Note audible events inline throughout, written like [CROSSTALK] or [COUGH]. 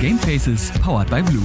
Gamefaces powered by Blue.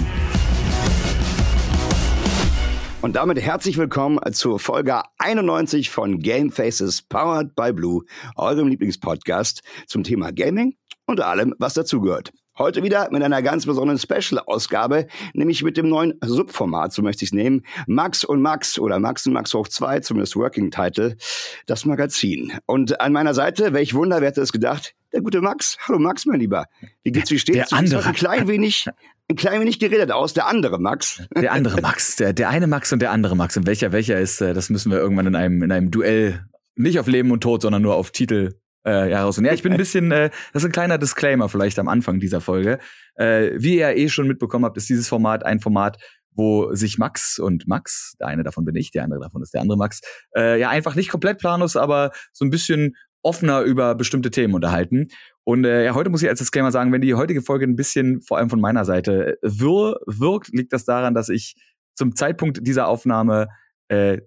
Und damit herzlich willkommen zur Folge 91 von Gamefaces powered by Blue, eurem Lieblingspodcast zum Thema Gaming und allem, was dazugehört. Heute wieder mit einer ganz besonderen Special-Ausgabe, nämlich mit dem neuen Subformat, so möchte ich es nehmen. Max und Max oder Max und Max hoch 2, zumindest Working Title, das Magazin. Und an meiner Seite, welch Wunder, wer hätte es gedacht? Der gute Max. Hallo Max, mein Lieber. Wie geht's, wie steht's? Der andere. Ein klein wenig, ein klein wenig geredet aus. Der andere Max. Der andere Max. Der, der eine Max und der andere Max. Und welcher welcher ist, äh, das müssen wir irgendwann in einem, in einem Duell, nicht auf Leben und Tod, sondern nur auf Titel äh, ja, raus. Und ja, ich bin ein bisschen, äh, das ist ein kleiner Disclaimer vielleicht am Anfang dieser Folge. Äh, wie ihr eh schon mitbekommen habt, ist dieses Format ein Format, wo sich Max und Max, der eine davon bin ich, der andere davon ist der andere Max, äh, ja einfach nicht komplett planlos, aber so ein bisschen offener über bestimmte Themen unterhalten. Und äh, ja, heute muss ich als Disclaimer sagen, wenn die heutige Folge ein bisschen, vor allem von meiner Seite, wirr wirkt, liegt das daran, dass ich zum Zeitpunkt dieser Aufnahme äh,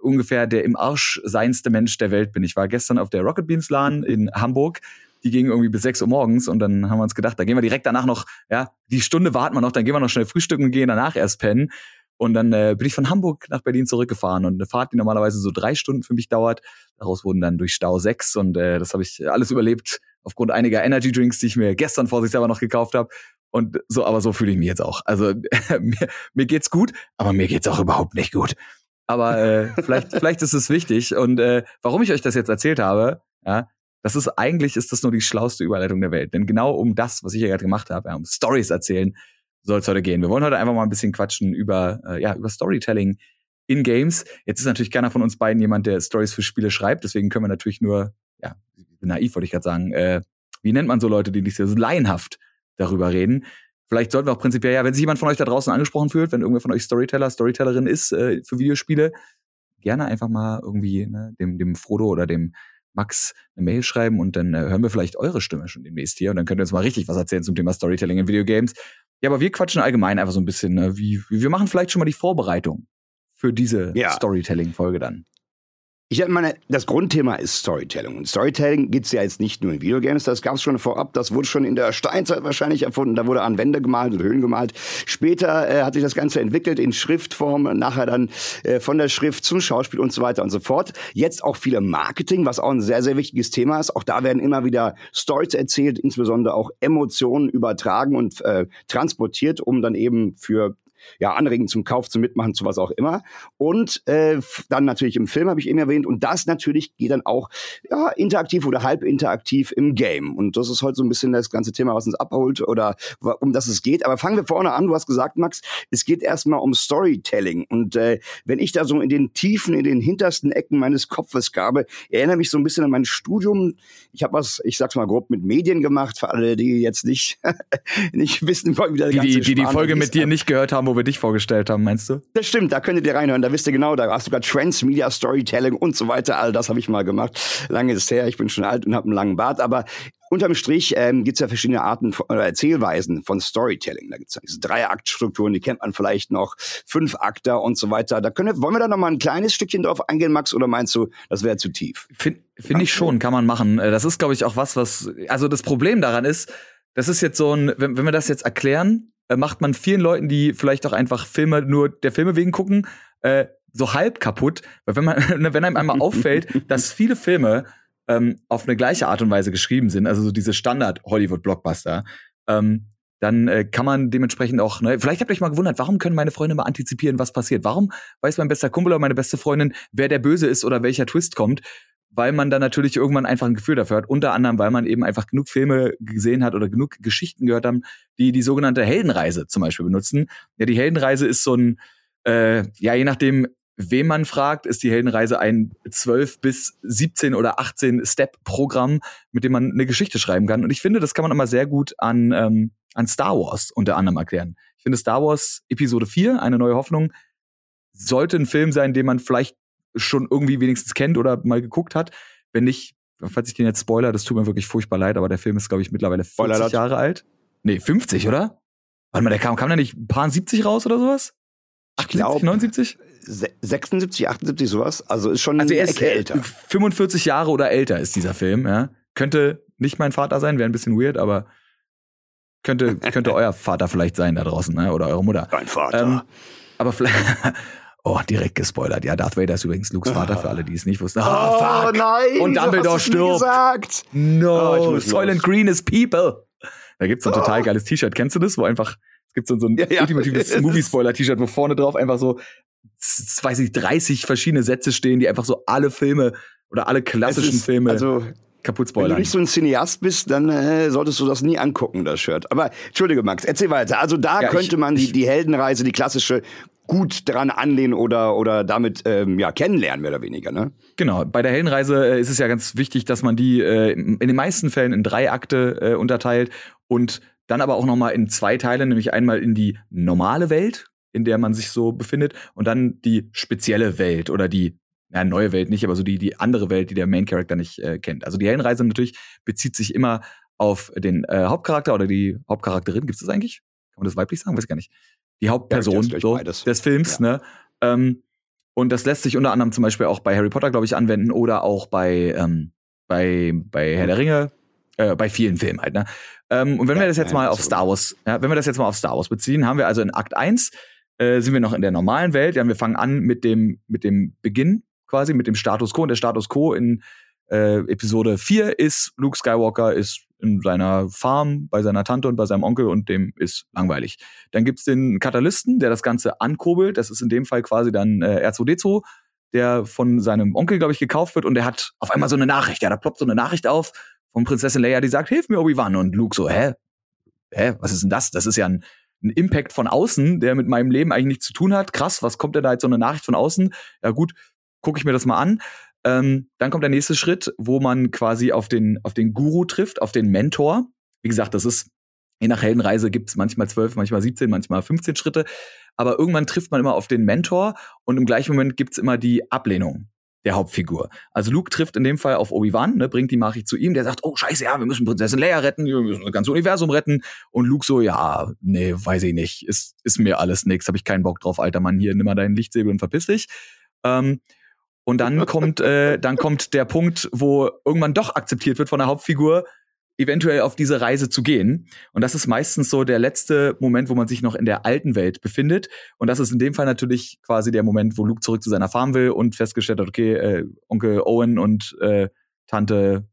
ungefähr der im Arsch seinste Mensch der Welt bin. Ich war gestern auf der Rocket Beans LAN in Hamburg. Die ging irgendwie bis 6 Uhr morgens und dann haben wir uns gedacht, da gehen wir direkt danach noch, ja, die Stunde warten wir noch, dann gehen wir noch schnell frühstücken und gehen danach erst pennen. Und dann äh, bin ich von Hamburg nach Berlin zurückgefahren und eine Fahrt, die normalerweise so drei Stunden für mich dauert, daraus wurden dann durch Stau sechs und äh, das habe ich alles überlebt aufgrund einiger Energy Drinks, die ich mir gestern vorsichtshalber noch gekauft habe. Und so, aber so fühle ich mich jetzt auch. Also [LAUGHS] mir, mir geht's gut, aber mir geht's auch überhaupt nicht gut. Aber äh, vielleicht, [LAUGHS] vielleicht ist es wichtig. Und äh, warum ich euch das jetzt erzählt habe, ja, das ist eigentlich ist das nur die schlauste Überleitung der Welt. Denn genau um das, was ich hier gerade gemacht habe, ja, um Stories erzählen, soll es heute gehen. Wir wollen heute einfach mal ein bisschen quatschen über, äh, ja, über Storytelling in Games. Jetzt ist natürlich keiner von uns beiden jemand, der Stories für Spiele schreibt. Deswegen können wir natürlich nur, ja, naiv wollte ich gerade sagen, äh, wie nennt man so Leute, die nicht so laienhaft darüber reden. Vielleicht sollten wir auch prinzipiell, ja, wenn sich jemand von euch da draußen angesprochen fühlt, wenn irgendwer von euch Storyteller, Storytellerin ist äh, für Videospiele, gerne einfach mal irgendwie ne, dem, dem Frodo oder dem Max eine Mail schreiben und dann äh, hören wir vielleicht eure Stimme schon demnächst hier und dann könnt ihr uns mal richtig was erzählen zum Thema Storytelling in Videogames. Ja, aber wir quatschen allgemein einfach so ein bisschen, ne, wie, wir machen vielleicht schon mal die Vorbereitung für diese Ja. Storytelling-Folge dann. Ich meine, das Grundthema ist Storytelling. Und Storytelling gibt's ja jetzt nicht nur in Videogames, das gab's schon vorab, das wurde schon in der Steinzeit wahrscheinlich erfunden, da wurde an Wände gemalt und Höhlen gemalt. Später äh, hat sich das Ganze entwickelt in Schriftform, nachher dann äh, von der Schrift zum Schauspiel und so weiter und so fort. Jetzt auch viel im Marketing, was auch ein sehr, sehr wichtiges Thema ist. Auch da werden immer wieder Stories erzählt, insbesondere auch Emotionen übertragen und äh, transportiert, um dann eben für ja, anregen zum Kauf, zum Mitmachen, zu was auch immer. Und äh, dann natürlich im Film, habe ich eben erwähnt. Und das natürlich geht dann auch ja, interaktiv oder halb interaktiv im Game. Und das ist heute so ein bisschen das ganze Thema, was uns abholt oder um das es geht. Aber fangen wir vorne an. Du hast gesagt, Max, es geht erstmal um Storytelling. Und äh, wenn ich da so in den Tiefen, in den hintersten Ecken meines Kopfes gabe, erinnere mich so ein bisschen an mein Studium. Ich habe was, ich sag's mal grob, mit Medien gemacht, für alle, die jetzt nicht, [LAUGHS] nicht wissen, wie der Die, ganze die, die die Folge ist. mit dir nicht gehört haben, wo wir dich vorgestellt haben, meinst du? Das stimmt, da könntet ihr reinhören, da wisst ihr genau, da hast du sogar Transmedia Storytelling und so weiter, all das habe ich mal gemacht. Lange ist es her, ich bin schon alt und habe einen langen Bart, aber unterm Strich ähm, gibt es ja verschiedene Arten von, oder Erzählweisen von Storytelling. Da gibt es diese Drei-Akt-Strukturen, die kennt man vielleicht noch, fünf Akter und so weiter. Da können, wir- wollen wir da noch mal ein kleines Stückchen drauf eingehen, Max, oder meinst du, das wäre zu tief? Finde find ich schon, kann man machen. Äh, Das ist, glaube ich, auch was, was. Also das Problem daran ist, das ist jetzt so ein, wenn, wenn wir das jetzt erklären, äh, macht man vielen Leuten, die vielleicht auch einfach Filme nur der Filme wegen gucken, äh, so halb kaputt. Weil wenn man, [LAUGHS] wenn einem einmal [LAUGHS] auffällt, dass viele Filme ähm, auf eine gleiche Art und Weise geschrieben sind, also so diese Standard-Hollywood-Blockbuster, ähm, dann äh, kann man dementsprechend auch, ne, vielleicht habt ihr euch mal gewundert, warum können meine Freunde mal antizipieren, was passiert? Warum weiß mein bester Kumpel oder meine beste Freundin, wer der Böse ist oder welcher Twist kommt? Weil man dann natürlich irgendwann einfach ein Gefühl dafür hat. Unter anderem, weil man eben einfach genug Filme gesehen hat oder genug Geschichten gehört haben, die die sogenannte Heldenreise zum Beispiel benutzen. Ja, die Heldenreise ist so ein, äh, ja, je nachdem, wen man fragt, ist die Heldenreise ein 12 bis 17 oder 18 Step-Programm, mit dem man eine Geschichte schreiben kann. Und ich finde, das kann man immer sehr gut an, ähm, an Star Wars unter anderem erklären. Ich finde, Star Wars Episode 4, eine neue Hoffnung, sollte ein Film sein, den man vielleicht schon irgendwie wenigstens kennt oder mal geguckt hat. Wenn nicht, falls ich den jetzt spoiler, das tut mir wirklich furchtbar leid, aber der Film ist, glaube ich, mittlerweile 40 Spoiler alert. Jahre alt. Nee, 50, oder? Warte mal, der kam, kam der nicht ein paar 70 raus oder sowas? 78, glaub- 79? Se 76, 78, sowas. Also ist schon Also er ist äh, älter. 45 Jahre oder älter ist dieser Film, ja. Könnte nicht mein Vater sein, wäre ein bisschen weird, aber Könnte, könnte [LAUGHS] euer Vater vielleicht sein da draußen, ne? oder eure Mutter. Dein Vater. Ähm, aber vielleicht. Oh, direkt gespoilert. Ja, Darth Vader ist übrigens Lukes Vater, für alle, die es nicht wussten. oh, fuck. nein! Und Dumbledore stirbt. gesagt? No, Oh, ich Soylent los. Green is people. Da gibt's so ein total geiles T-Shirt. Kennst du das? Wo einfach, es gibt so, ein Ja, ja. ultimatives [LAUGHS] Movie-Spoiler-T-Shirt, wo vorne drauf einfach so, weiß ich, 30 verschiedene Sätze stehen, die einfach so alle Filme oder alle klassischen ist- Filme Also, kaputt wenn du spoilern. nicht so ein Cineast bist, dann äh, solltest du das nie angucken, das Shirt. Aber entschuldige, Max, erzähl weiter. Also da Ja, ich- könnte man die, ich- die Heldenreise, die klassische, gut dran anlehnen oder, oder damit ähm, ja, kennenlernen, mehr oder weniger, ne? Genau, bei der Heldenreise äh, ist es ja ganz wichtig, dass man die äh, in den meisten Fällen in drei Akte äh, unterteilt und dann aber auch noch mal in zwei Teile, nämlich einmal in die normale Welt, in der man sich so befindet, und dann die spezielle Welt oder die ja, neue Welt nicht, aber so die, die andere Welt, die der Main Character nicht äh, kennt. Also die Heldenreise natürlich bezieht sich immer auf den äh, Hauptcharakter oder die Hauptcharakterin. Gibt es das eigentlich? Kann man das weiblich sagen? Weiß ich gar nicht. Die Hauptperson Ja, so, des Films, ne? Ähm, und das lässt sich unter anderem zum Beispiel auch bei Harry Potter, glaube ich, anwenden oder auch bei, ähm, bei, bei Herr der Ringe, äh, bei vielen Filmen halt. Ne? Ähm, und wenn wir Ja, das jetzt ja, mal auf ist Star Wars, ja, wenn wir das jetzt mal auf Star Wars beziehen, haben wir also in Akt 1 äh, sind wir noch in der normalen Welt. Ja, wir fangen an mit dem, mit dem Beginn quasi, mit dem Status Quo. Und der Status Quo in äh, Episode 4 ist, Luke Skywalker ist in seiner Farm bei seiner Tante und bei seinem Onkel und dem ist langweilig. Dann gibt's den Katalysten, der das Ganze ankurbelt. Das ist in dem Fall quasi dann äh, R2D2, der von seinem Onkel, glaube ich, gekauft wird und der hat auf einmal so eine Nachricht. Ja, da ploppt so eine Nachricht auf von Prinzessin Leia, die sagt, hilf mir, Obi-Wan. Und Luke so, hä? Hä? Was ist denn das? Das ist ja ein, ein Impact von außen, der mit meinem Leben eigentlich nichts zu tun hat. Krass, was kommt denn da jetzt so eine Nachricht von außen? Ja gut, gucke ich mir das mal an. Ähm, dann kommt der nächste Schritt, wo man quasi auf den, auf den Guru trifft, auf den Mentor. Wie gesagt, das ist, je nach Heldenreise gibt's manchmal zwölf, manchmal 17, manchmal 15 Schritte. Aber irgendwann trifft man immer auf den Mentor und im gleichen Moment gibt's immer die Ablehnung der Hauptfigur. Also Luke trifft in dem Fall auf Obi-Wan, ne, bringt die Nachricht zu ihm, der sagt, oh scheiße, ja, wir müssen Prinzessin Leia retten, wir müssen das ganze Universum retten. Und Luke so, ja, nee, weiß ich nicht, ist, ist mir alles nix, hab ich keinen Bock drauf, alter Mann, hier, nimm mal deinen Lichtsäbel und verpiss dich. Ähm, und dann kommt, äh, dann kommt der Punkt, wo irgendwann doch akzeptiert wird von der Hauptfigur, eventuell auf diese Reise zu gehen. Und das ist meistens so der letzte Moment, wo man sich noch in der alten Welt befindet. Und das ist in dem Fall natürlich quasi der Moment, wo Luke zurück zu seiner Farm will und festgestellt hat, okay, äh, Onkel Owen und äh, Tante,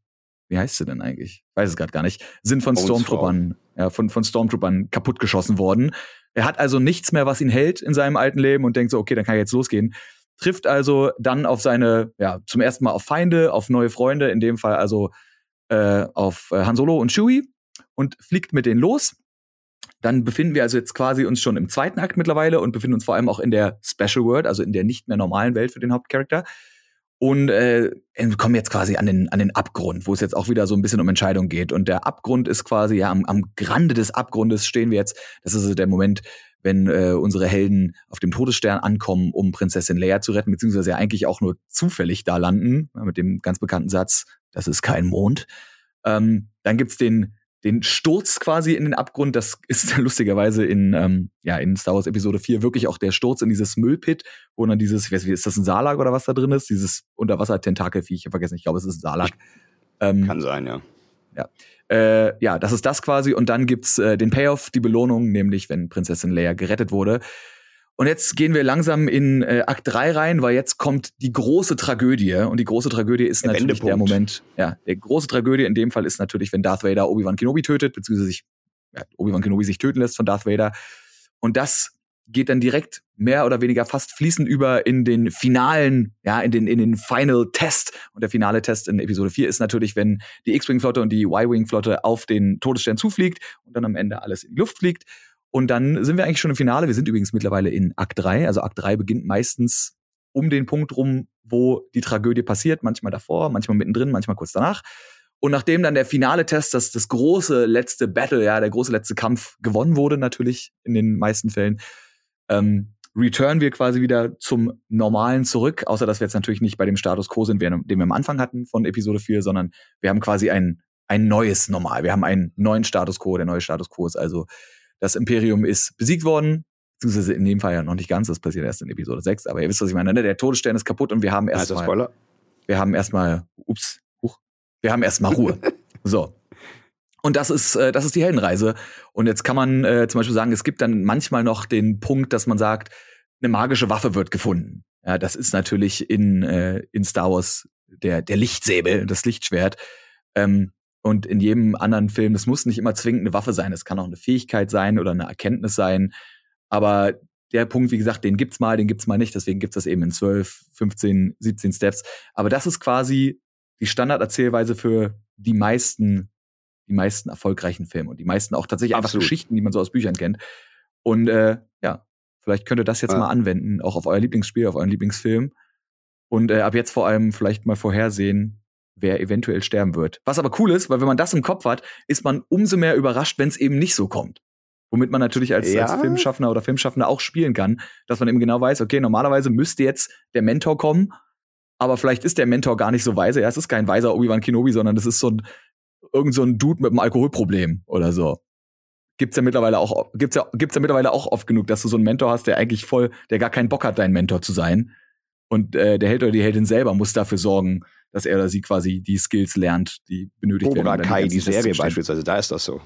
wie heißt sie denn eigentlich? Weiß es gerade gar nicht, sind von Stormtroopern, ja, von, von Stormtroopern kaputtgeschossen worden. Er hat also nichts mehr, was ihn hält in seinem alten Leben und denkt so, okay, dann kann ich jetzt losgehen. Trifft also dann auf seine, ja, zum ersten Mal auf Feinde, auf neue Freunde, in dem Fall also äh, auf äh, Han Solo und Chewie und fliegt mit denen los. Dann befinden wir also jetzt quasi uns schon im zweiten Akt mittlerweile und befinden uns vor allem auch in der Special World, also in der nicht mehr normalen Welt für den Hauptcharakter. Und äh, kommen jetzt quasi an den, an den Abgrund, wo es jetzt auch wieder so ein bisschen um Entscheidung geht. Und der Abgrund ist quasi, ja, am, am Grande des Abgrundes stehen wir jetzt. Das ist also der Moment, wenn äh, unsere Helden auf dem Todesstern ankommen, um Prinzessin Leia zu retten, beziehungsweise ja eigentlich auch nur zufällig da landen, ja, mit dem ganz bekannten Satz, das ist kein Mond. Ähm, dann gibt's den, den Sturz quasi in den Abgrund. Das ist [LAUGHS] lustigerweise in, ähm, ja, in Star Wars Episode 4 wirklich auch der Sturz in dieses Müllpit, wo dann dieses, ich weiß nicht, ist das ein Salak oder was da drin ist? Dieses Unterwasser-Tentakelviech, ich hab vergessen, ich glaube, es ist ein Salak. Ähm, Kann sein, ja. Äh, ja, das ist das quasi. Und dann gibt's äh, den Payoff, die Belohnung, nämlich wenn Prinzessin Leia gerettet wurde. Und jetzt gehen wir langsam in äh, Akt 3 rein, weil jetzt kommt die große Tragödie. Und die große Tragödie ist Der natürlich der Wendepunkt. Moment. Ja, der große Tragödie in dem Fall ist natürlich, wenn Darth Vader Obi-Wan Kenobi tötet, beziehungsweise sich, ja, Obi-Wan Kenobi sich töten lässt von Darth Vader. Und das geht dann direkt mehr oder weniger fast fließend über in den finalen, ja, in den, in den Final Test. Und der finale Test in Episode 4 ist natürlich, wenn die X-Wing-Flotte und die Y-Wing-Flotte auf den Todesstern zufliegt und dann am Ende alles in die Luft fliegt. Und dann sind wir eigentlich schon im Finale. Wir sind übrigens mittlerweile in Akt 3. Also Akt 3 beginnt meistens um den Punkt rum, wo die Tragödie passiert. Manchmal davor, manchmal mittendrin, manchmal kurz danach. Und nachdem dann der finale Test, das, das große letzte Battle, ja, der große letzte Kampf gewonnen wurde, natürlich in den meisten Fällen, ähm, return wir quasi wieder zum Normalen zurück, außer dass wir jetzt natürlich nicht bei dem Status quo sind, den wir am Anfang hatten von Episode 4, sondern wir haben quasi ein, ein neues Normal. Wir haben einen neuen Status quo. Der neue Status quo ist also, das Imperium ist besiegt worden, beziehungsweise in dem Fall ja noch nicht ganz, das passiert erst in Episode 6, aber ihr wisst, was ich meine, ne? Der Todesstern ist kaputt und wir haben erstmal, Spoiler? wir haben erstmal, ups, huch, wir haben erstmal Ruhe. [LAUGHS] so. Und das ist, äh, das ist die Heldenreise. Und jetzt kann man äh, zum Beispiel sagen, es gibt dann manchmal noch den Punkt, dass man sagt, eine magische Waffe wird gefunden. Ja, das ist natürlich in, äh, in Star Wars der, der Lichtsäbel, das Lichtschwert. Ähm, und in jedem anderen Film, es muss nicht immer zwingend eine Waffe sein, es kann auch eine Fähigkeit sein oder eine Erkenntnis sein. Aber der Punkt, wie gesagt, den gibt's mal, den gibt's mal nicht, deswegen gibt's das eben in 12, 15, 17 Steps. Aber das ist quasi die Standarderzählweise für die meisten, die meisten erfolgreichen Filme und die meisten auch tatsächlich Absolut. einfach Geschichten, die man so aus Büchern kennt. Und äh, ja, vielleicht könnt ihr das jetzt ja. mal anwenden, auch auf euer Lieblingsspiel, auf euren Lieblingsfilm. Und äh, ab jetzt vor allem vielleicht mal vorhersehen, wer eventuell sterben wird. Was aber cool ist, weil wenn man das im Kopf hat, ist man umso mehr überrascht, wenn es eben nicht so kommt. Womit man natürlich als, ja. als Filmschaffender oder Filmschaffender auch spielen kann, dass man eben genau weiß, okay, normalerweise müsste jetzt der Mentor kommen, aber vielleicht ist der Mentor gar nicht so weise. Ja, es ist kein weiser Obi-Wan Kenobi, sondern es ist so ein irgend so ein Dude mit einem Alkoholproblem oder so. Gibt's ja mittlerweile auch gibt's ja gibt's ja mittlerweile auch oft genug, dass du so einen Mentor hast, der eigentlich voll, der gar keinen Bock hat, dein Mentor zu sein. Und äh, der Held oder die Heldin selber muss dafür sorgen, dass er oder sie quasi die Skills lernt, die benötigt Cobra werden. Cobra Kai, die Serie beispielsweise, da ist das so.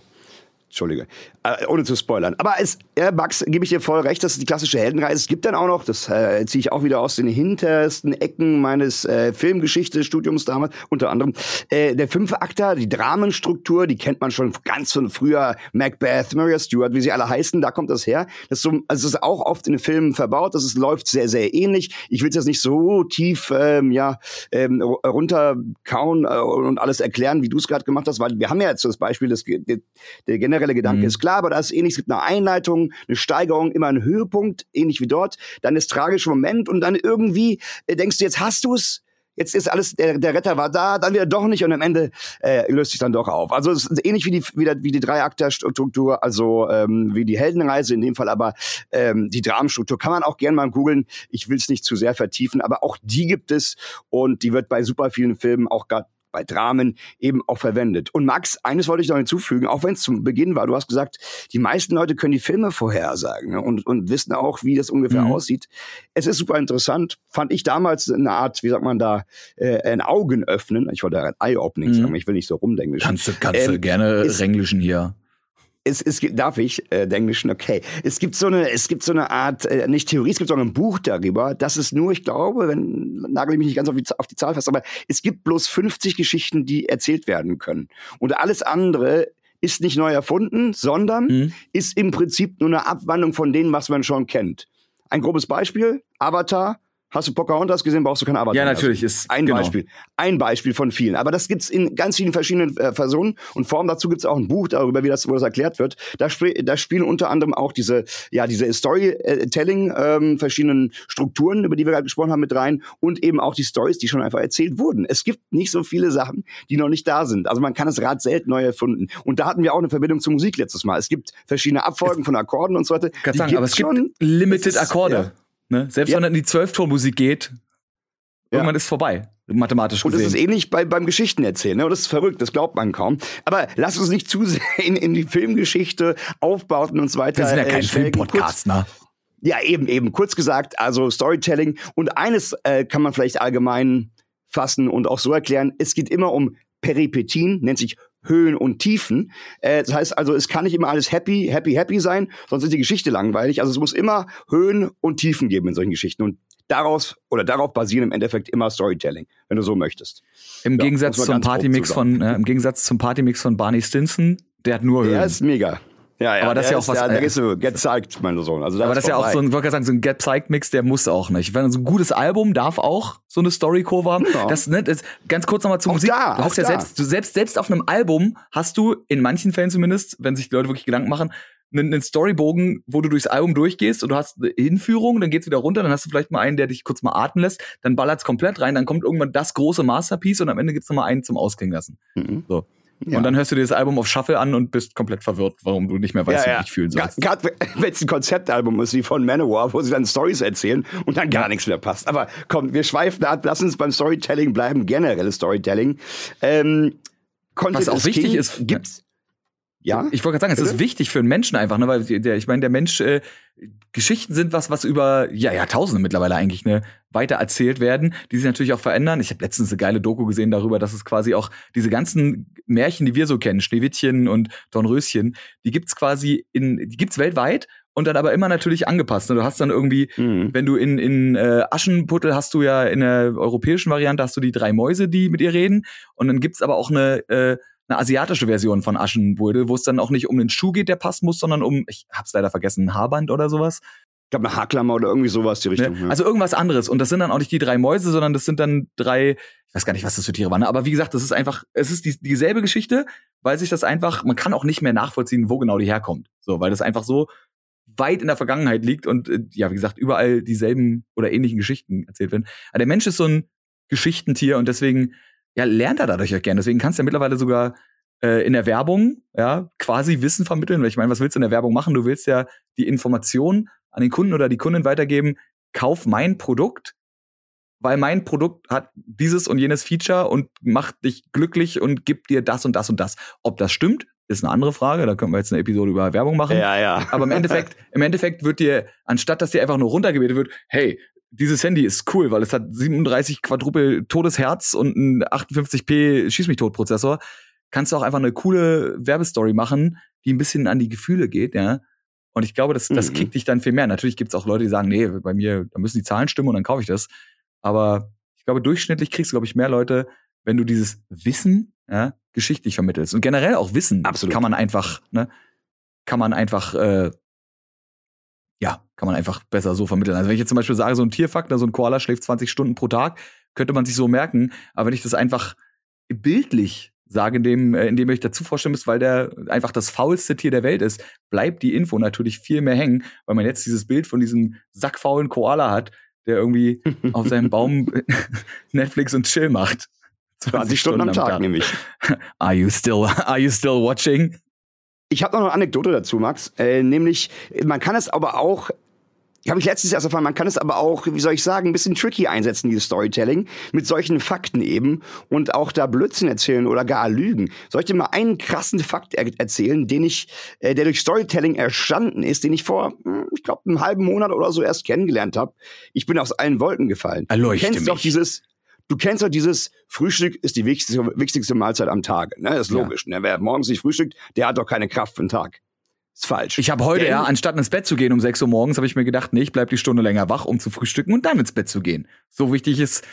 Entschuldige. Äh, ohne zu spoilern. Aber es, äh, Max, gebe ich dir voll recht, das ist die klassische Heldenreise. Es gibt dann auch noch, das äh, ziehe ich auch wieder aus den hintersten Ecken meines äh, Filmgeschichte-Studiums damals, unter anderem, äh, der fünfte Akter, die Dramenstruktur, die kennt man schon ganz von früher. Macbeth, Maria Stewart, wie sie alle heißen, da kommt das her. Das ist, so, also ist auch oft in den Filmen verbaut. Das ist, läuft sehr, sehr ähnlich. Ich will es jetzt nicht so tief ähm, ja, ähm, runterkauen äh, und alles erklären, wie du es gerade gemacht hast, weil wir haben ja jetzt das Beispiel des, der, der generelle generelle Gedanke mhm. ist klar, aber da ist ähnlich. Es gibt eine Einleitung, eine Steigerung, immer einen Höhepunkt, ähnlich wie dort. Dann ist tragischer Moment und dann irgendwie äh, denkst du, jetzt hast du es. Jetzt ist alles, der, der Retter war da, dann wieder doch nicht und am Ende äh, löst sich dann doch auf. Also es ist ähnlich wie die, wie, der, wie die Drei-Akter-Struktur, also ähm, wie die Heldenreise in dem Fall, aber ähm, die Dramenstruktur kann man auch gerne mal googeln. Ich will es nicht zu sehr vertiefen, aber auch die gibt es und die wird bei super vielen Filmen auch gerade bei Dramen eben auch verwendet. Und Max, eines wollte ich noch hinzufügen, auch wenn es zum Beginn war, du hast gesagt, die meisten Leute können die Filme vorhersagen ne, und, und wissen auch, wie das ungefähr mhm. aussieht. Es ist super interessant, fand ich damals eine Art, wie sagt man da, äh, ein Augenöffnen. Ich wollte ein Eye-Opening mhm. sagen, ich will nicht so rumdenken. Kannst du, kannst ähm, du gerne Renglischen hier es, es gibt, darf ich, äh, der Englischen, okay. Es gibt so eine, es gibt so eine Art, äh, nicht Theorie, es gibt so ein Buch darüber, das ist nur, ich glaube, wenn, nagel ich mich nicht ganz auf die, auf die Zahl fest, aber es gibt bloß 50 Geschichten, die erzählt werden können. Und alles andere ist nicht neu erfunden, sondern mhm. ist im Prinzip nur eine Abwandlung von dem, was man schon kennt. Ein grobes Beispiel, Avatar, Hast du Pocahontas gesehen, brauchst du kein Avatar. Ja, natürlich. Ist, ein genau. Beispiel. Ein Beispiel von vielen. Aber das gibt's in ganz vielen verschiedenen äh, Personen und Formen. Dazu gibt's auch ein Buch darüber, wie das, wo das erklärt wird. Da, sp da spielen unter anderem auch diese, ja, diese Storytelling, ähm, verschiedenen Strukturen, über die wir gerade gesprochen haben, mit rein und eben auch die Stories, die schon einfach erzählt wurden. Es gibt nicht so viele Sachen, die noch nicht da sind. Also man kann das Rad selten neu erfunden. Und da hatten wir auch eine Verbindung zur Musik letztes Mal. Es gibt verschiedene Abfolgen von Akkorden und so weiter. Kann sagen, aber es gibt Limited Akkorde. Ja. Ne? Selbst ja. wenn in die Zwölftonmusik geht, irgendwann ja. ist vorbei. Mathematisch gesehen. Und das ist ähnlich bei, beim Geschichtenerzählen. Ne? Und das ist verrückt, das glaubt man kaum. Aber lass uns nicht zu [LAUGHS] sehr in, in die Filmgeschichte, Aufbauten und so weiter. Wir sind ja kein äh, Filmpodcast, ne? Ja, eben, eben. Kurz gesagt, also Storytelling. Und eines äh, kann man vielleicht allgemein fassen und auch so erklären. Es geht immer um Peripetien, nennt sich Höhen und Tiefen. Äh, das heißt also, es kann nicht immer alles happy, happy, happy sein, sonst ist die Geschichte langweilig. Also es muss immer Höhen und Tiefen geben in solchen Geschichten. Und daraus oder darauf basieren im Endeffekt immer Storytelling, wenn du so möchtest. Im ja, Gegensatz zum Partymix von, äh, im Gegensatz zum Partymix von Barney Stinson, der hat nur Höhen. Der ist mega. Ja, ja, aber das ist ja auch was. Der, der äh, ist so Get Psyched, mein Sohn. Also aber das ist ja auch so ein, ich wollte sagen, so ein Get Psyched Mix, der muss auch nicht. Wenn so ein gutes Album darf auch so eine Story Kurve haben. Ja. Das, ne, das, ganz kurz nochmal zur auch Musik. Da, du hast ja da. selbst, du selbst, selbst auf einem Album hast du in manchen Fällen zumindest, wenn sich die Leute wirklich Gedanken machen, einen, einen Storybogen, wo du durchs Album durchgehst und du hast eine Hinführung, dann geht's wieder runter, dann hast du vielleicht mal einen, der dich kurz mal atmen lässt, dann ballert's komplett rein, dann kommt irgendwann das große Masterpiece und am Ende gibt's noch mal einen zum Ausklingen lassen. Mhm. So. Ja. Und dann hörst du dir das Album auf Shuffle an und bist komplett verwirrt, warum du nicht mehr weißt, ja, ja. wie dich fühlen sollst. Gerade wenn es ein Konzeptalbum ist, wie von Manowar, wo sie dann Stories erzählen und dann gar nichts mehr passt. Aber komm, wir schweifen ab, lass uns beim Storytelling bleiben, generelles Storytelling. Ähm, Was auch wichtig King, ist, gibt's ja. Ich wollte gerade sagen, es ist wichtig für einen Menschen einfach, ne, weil der, ich meine, der Mensch, äh, Geschichten sind was, was über ja Jahrtausende mittlerweile eigentlich ne weiter erzählt werden, die sich natürlich auch verändern. Ich habe letztens eine geile Doku gesehen darüber, dass es quasi auch diese ganzen Märchen, die wir so kennen, Schneewittchen und Dornröschen, die gibt's quasi in, die gibt's weltweit und dann aber immer natürlich angepasst. Ne? Du hast dann irgendwie, mhm. wenn du in, in äh, Aschenputtel hast du ja in der europäischen Variante hast du die drei Mäuse, die mit ihr reden. Und dann gibt's aber auch eine, äh, eine asiatische Version von Aschenputtel, wo es dann auch nicht um den Schuh geht, der passen muss, sondern um, ich hab's leider vergessen, ein Haarband oder sowas. Ich glaube, eine Haarklammer oder irgendwie sowas die Richtung. Ne? Also irgendwas anderes. Und das sind dann auch nicht die drei Mäuse, sondern das sind dann drei, ich weiß gar nicht, was das für Tiere waren. Ne? Aber wie gesagt, das ist einfach, es ist die, dieselbe Geschichte, weil sich das einfach, man kann auch nicht mehr nachvollziehen, wo genau die herkommt. So, weil das einfach so weit in der Vergangenheit liegt und äh, ja, wie gesagt, überall dieselben oder ähnlichen Geschichten erzählt werden. Aber der Mensch ist so ein Geschichtentier und deswegen ja, lernt er dadurch auch gerne. Deswegen kannst du ja mittlerweile sogar äh, in der Werbung ja quasi Wissen vermitteln. Weil ich meine, was willst du in der Werbung machen? Du willst ja die Information an den Kunden oder die Kunden weitergeben, kauf mein Produkt, weil mein Produkt hat dieses und jenes Feature und macht dich glücklich und gibt dir das und das und das. Ob das stimmt, ist eine andere Frage. Da können wir jetzt eine Episode über Werbung machen. Ja, ja. Aber im Endeffekt, [LAUGHS] im Endeffekt wird dir, anstatt dass dir einfach nur runtergebetet wird, hey, dieses Handy ist cool, weil es hat 37 Quadruple Todesherz und ein 58p Schieß mich tot Prozessor, kannst du auch einfach eine coole Werbestory machen, die ein bisschen an die Gefühle geht, ja. Und ich glaube, das, das mhm. kickt dich dann viel mehr. Natürlich gibt es auch Leute, die sagen, nee, bei mir, da müssen die Zahlen stimmen und dann kaufe ich das. Aber ich glaube, durchschnittlich kriegst du, glaube ich, mehr Leute, wenn du dieses Wissen ja, geschichtlich vermittelst. Und generell auch Wissen Absolut. kann man einfach, ne, kann man einfach, äh, ja, kann man einfach besser so vermitteln. Also wenn ich jetzt zum Beispiel sage, so ein Tierfakt, so ein Koala schläft 20 Stunden pro Tag, könnte man sich so merken. Aber wenn ich das einfach bildlich sage, indem, äh, indem ihr euch dazu vorstellen müsst, weil der einfach das faulste Tier der Welt ist, bleibt die Info natürlich viel mehr hängen, weil man jetzt dieses Bild von diesem sackfaulen Koala hat, der irgendwie [LAUGHS] auf seinem Baum [LAUGHS] Netflix und Chill macht. 20 Stunden, Stunden am Tag, Tag, nämlich. [LAUGHS] Are you still, are you still watching? Ich habe noch eine Anekdote dazu, Max. Äh, nämlich, man kann es aber auch ich habe mich letztens erst erfahren, man kann es aber auch, wie soll ich sagen, ein bisschen tricky einsetzen, dieses Storytelling, mit solchen Fakten eben und auch da Blödsinn erzählen oder gar lügen. Soll ich dir mal einen krassen Fakt er erzählen, den ich, äh, der durch Storytelling erstanden ist, den ich vor, hm, ich glaube, einem halben Monat oder so erst kennengelernt habe. Ich bin aus allen Wolken gefallen. Erleuchte du kennst mich. doch dieses, du kennst doch dieses Frühstück ist die wichtigste, wichtigste Mahlzeit am Tag. Ne? Das ist logisch. Ja. Ne? Wer morgens nicht frühstückt, der hat doch keine Kraft für den Tag. Ist falsch. Ich habe heute, Denn, ja, anstatt ins Bett zu gehen um 6 Uhr morgens, habe ich mir gedacht, nee, ich bleib die Stunde länger wach, um zu frühstücken und dann ins Bett zu gehen. So wichtig ist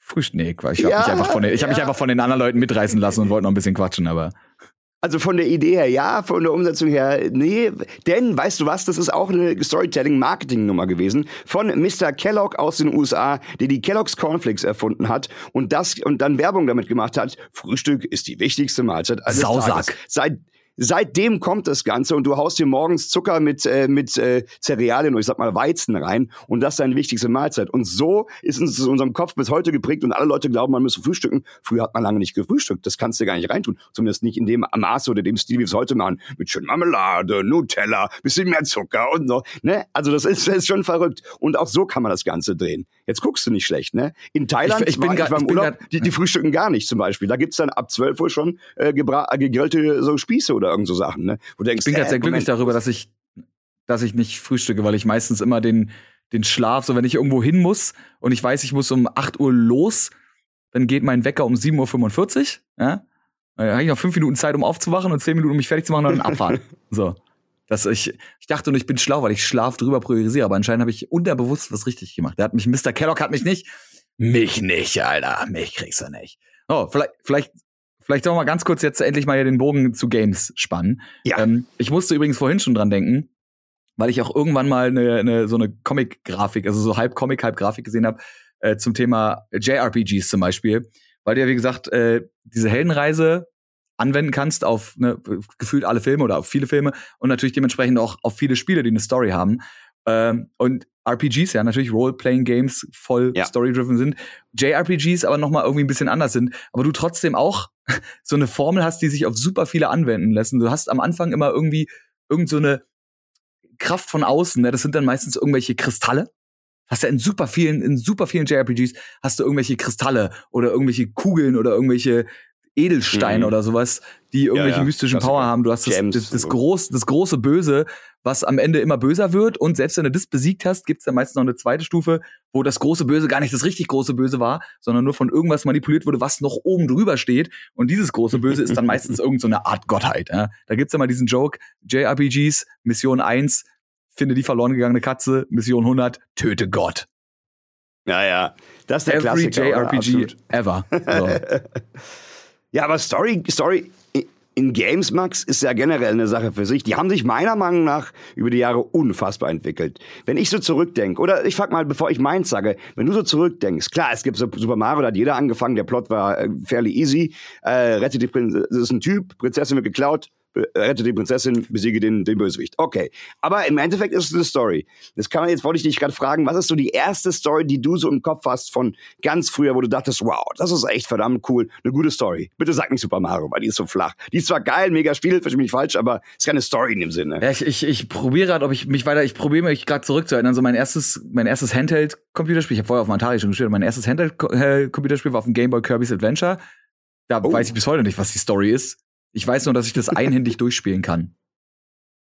Frühstück. Nee, ich habe ja, mich, einfach von den, ich ja. hab mich einfach von den anderen Leuten mitreißen lassen und wollte noch ein bisschen quatschen, aber. Also von der Idee her ja, von der Umsetzung her nee. Denn, weißt du was, das ist auch eine Storytelling-Marketing-Nummer gewesen von Mr. Kellogg aus den USA, der die Kellogg's Cornflakes erfunden hat und das und dann Werbung damit gemacht hat. Frühstück ist die wichtigste Mahlzeit eines Sausack. Tages. Seit Seitdem kommt das Ganze und du haust dir morgens Zucker mit, äh, mit äh, Cerealien oder ich sag mal Weizen rein und das ist deine wichtigste Mahlzeit. Und so ist uns in unserem Kopf bis heute geprägt und alle Leute glauben, man müsse frühstücken. Früher hat man lange nicht gefrühstückt. Das kannst du gar nicht reintun. Zumindest nicht in dem Maße oder dem Stil, wie wir es heute machen. Mit schön Marmelade, Nutella, bisschen mehr Zucker und so. Ne? Also das ist, das ist schon verrückt. Und auch so kann man das Ganze drehen. Jetzt guckst du nicht schlecht, ne? In Thailand, ich, ich, bin war, ich war im Urlaub, die, die frühstücken gar nicht zum Beispiel. Da gibt's dann ab 12 Uhr schon äh, gegrillte so Spieße oder irgend so Sachen, ne? Wo denkst, ich bin gerade äh, sehr glücklich darüber, dass ich, dass ich nicht frühstücke, weil ich meistens immer den, den Schlaf, so wenn ich irgendwo hin muss und ich weiß, ich muss um 8 Uhr los, dann geht mein Wecker um 7.45 Uhr, ja? Dann habe ich noch fünf Minuten Zeit, um aufzuwachen und zehn Minuten, um mich fertig zu machen und dann abfahren. [LAUGHS] so. Das, ich, ich dachte und ich bin schlau, weil ich Schlaf drüber priorisiere, aber anscheinend habe ich unterbewusst was richtig gemacht. Der hat mich, Mr. Kellogg hat mich nicht. Mich nicht, Alter. Mich kriegst du nicht. Oh, vielleicht, vielleicht Vielleicht sollen wir mal ganz kurz jetzt endlich mal hier den Bogen zu Games spannen. Ja. Ähm, ich musste übrigens vorhin schon dran denken, weil ich auch irgendwann mal eine, eine so eine Comic-Grafik, also so halb Comic, halb Grafik gesehen habe äh, zum Thema JRPGs zum Beispiel, weil du ja wie gesagt äh, diese Heldenreise anwenden kannst auf ne, gefühlt alle Filme oder auf viele Filme und natürlich dementsprechend auch auf viele Spiele, die eine Story haben. Ähm, und RPGs ja natürlich Role-Playing-Games voll ja. story-driven sind. JRPGs aber noch mal irgendwie ein bisschen anders sind, aber du trotzdem auch [LAUGHS] so eine Formel hast, die sich auf super viele anwenden lassen. Du hast am Anfang immer irgendwie irgend so eine Kraft von außen. Ne? Das sind dann meistens irgendwelche Kristalle. Hast ja in super vielen, in super vielen JRPGs hast du irgendwelche Kristalle oder irgendwelche Kugeln oder irgendwelche Edelsteine mhm. oder sowas, die irgendwelche ja, ja. mystischen Power haben. Du hast das, das, das, groß, das große Böse, was am Ende immer böser wird. Und selbst wenn du das besiegt hast, gibt's dann meistens noch eine zweite Stufe, wo das große Böse gar nicht das richtig große Böse war, sondern nur von irgendwas manipuliert wurde, was noch oben drüber steht. Und dieses große Böse ist dann meistens [LAUGHS] irgendeine so Art Gottheit. Ja? Da gibt's immer diesen Joke, JRPGs, Mission 1, finde die verloren gegangene Katze, Mission 100, töte Gott. Ja, ja. Das ist der Every Klassiker. JRPG ever. So. [LAUGHS] ja, aber Story, Story in Games, Max, ist ja generell eine Sache für sich. Die haben sich meiner Meinung nach über die Jahre unfassbar entwickelt. Wenn ich so zurückdenke, oder ich frag mal, bevor ich meins sage, wenn du so zurückdenkst, klar, es gibt so Super Mario, da hat jeder angefangen, der Plot war äh, fairly easy, äh, rettet die Prinzessin, ist ein Typ, Prinzessin wird geklaut, rette die Prinzessin, besiege den, den Bösewicht. Okay. Aber im Endeffekt ist es eine Story. Das kann man jetzt, wollte ich dich gerade fragen, was ist so die erste Story, die du so im Kopf hast von ganz früher, wo du dachtest, wow, das ist echt verdammt cool, eine gute Story. Bitte sag nicht Super Mario, weil die ist so flach. Die ist zwar geil, mega Spiel, verstehe mich falsch, aber ist keine Story in dem Sinne. Ja, ich, ich, ich probiere gerade, ob ich mich weiter, ich probiere mich gerade zurückzuerinnern. So mein erstes, mein erstes Handheld-Computerspiel, ich habe vorher auf dem Atari schon gespielt, mein erstes Handheld-Computerspiel war auf dem Game Boy Kirby's Adventure. Da oh. weiß ich bis heute nicht, was die Story ist. Ich weiß nur, dass ich das einhändig [LAUGHS] durchspielen kann.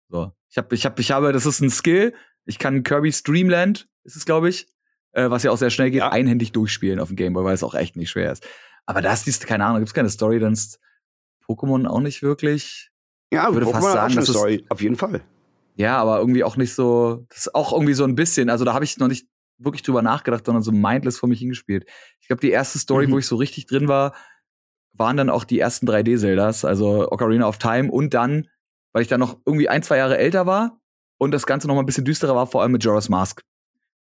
So. Ich habe, ich habe, ich habe, das ist ein Skill. Ich kann Kirby's Dreamland, ist es, glaube ich, äh, was ja auch sehr schnell geht, ja. einhändig durchspielen auf dem Gameboy, weil es auch echt nicht schwer ist. Aber da ist keine Ahnung, gibt's keine Story, dann ist Pokémon auch nicht wirklich. Ja, ich würde fast sagen, das Story, ist, auf jeden Fall. Ja, aber irgendwie auch nicht so, das ist auch irgendwie so ein bisschen, also da habe ich noch nicht wirklich drüber nachgedacht, sondern so mindless vor mich hingespielt. Ich glaube, die erste Story, mhm. wo ich so richtig drin war, waren dann auch die ersten 3D-Zeldas, also Ocarina of Time und dann, weil ich dann noch irgendwie ein, zwei Jahre älter war und das Ganze noch mal ein bisschen düsterer war, vor allem mit Jorah's Mask,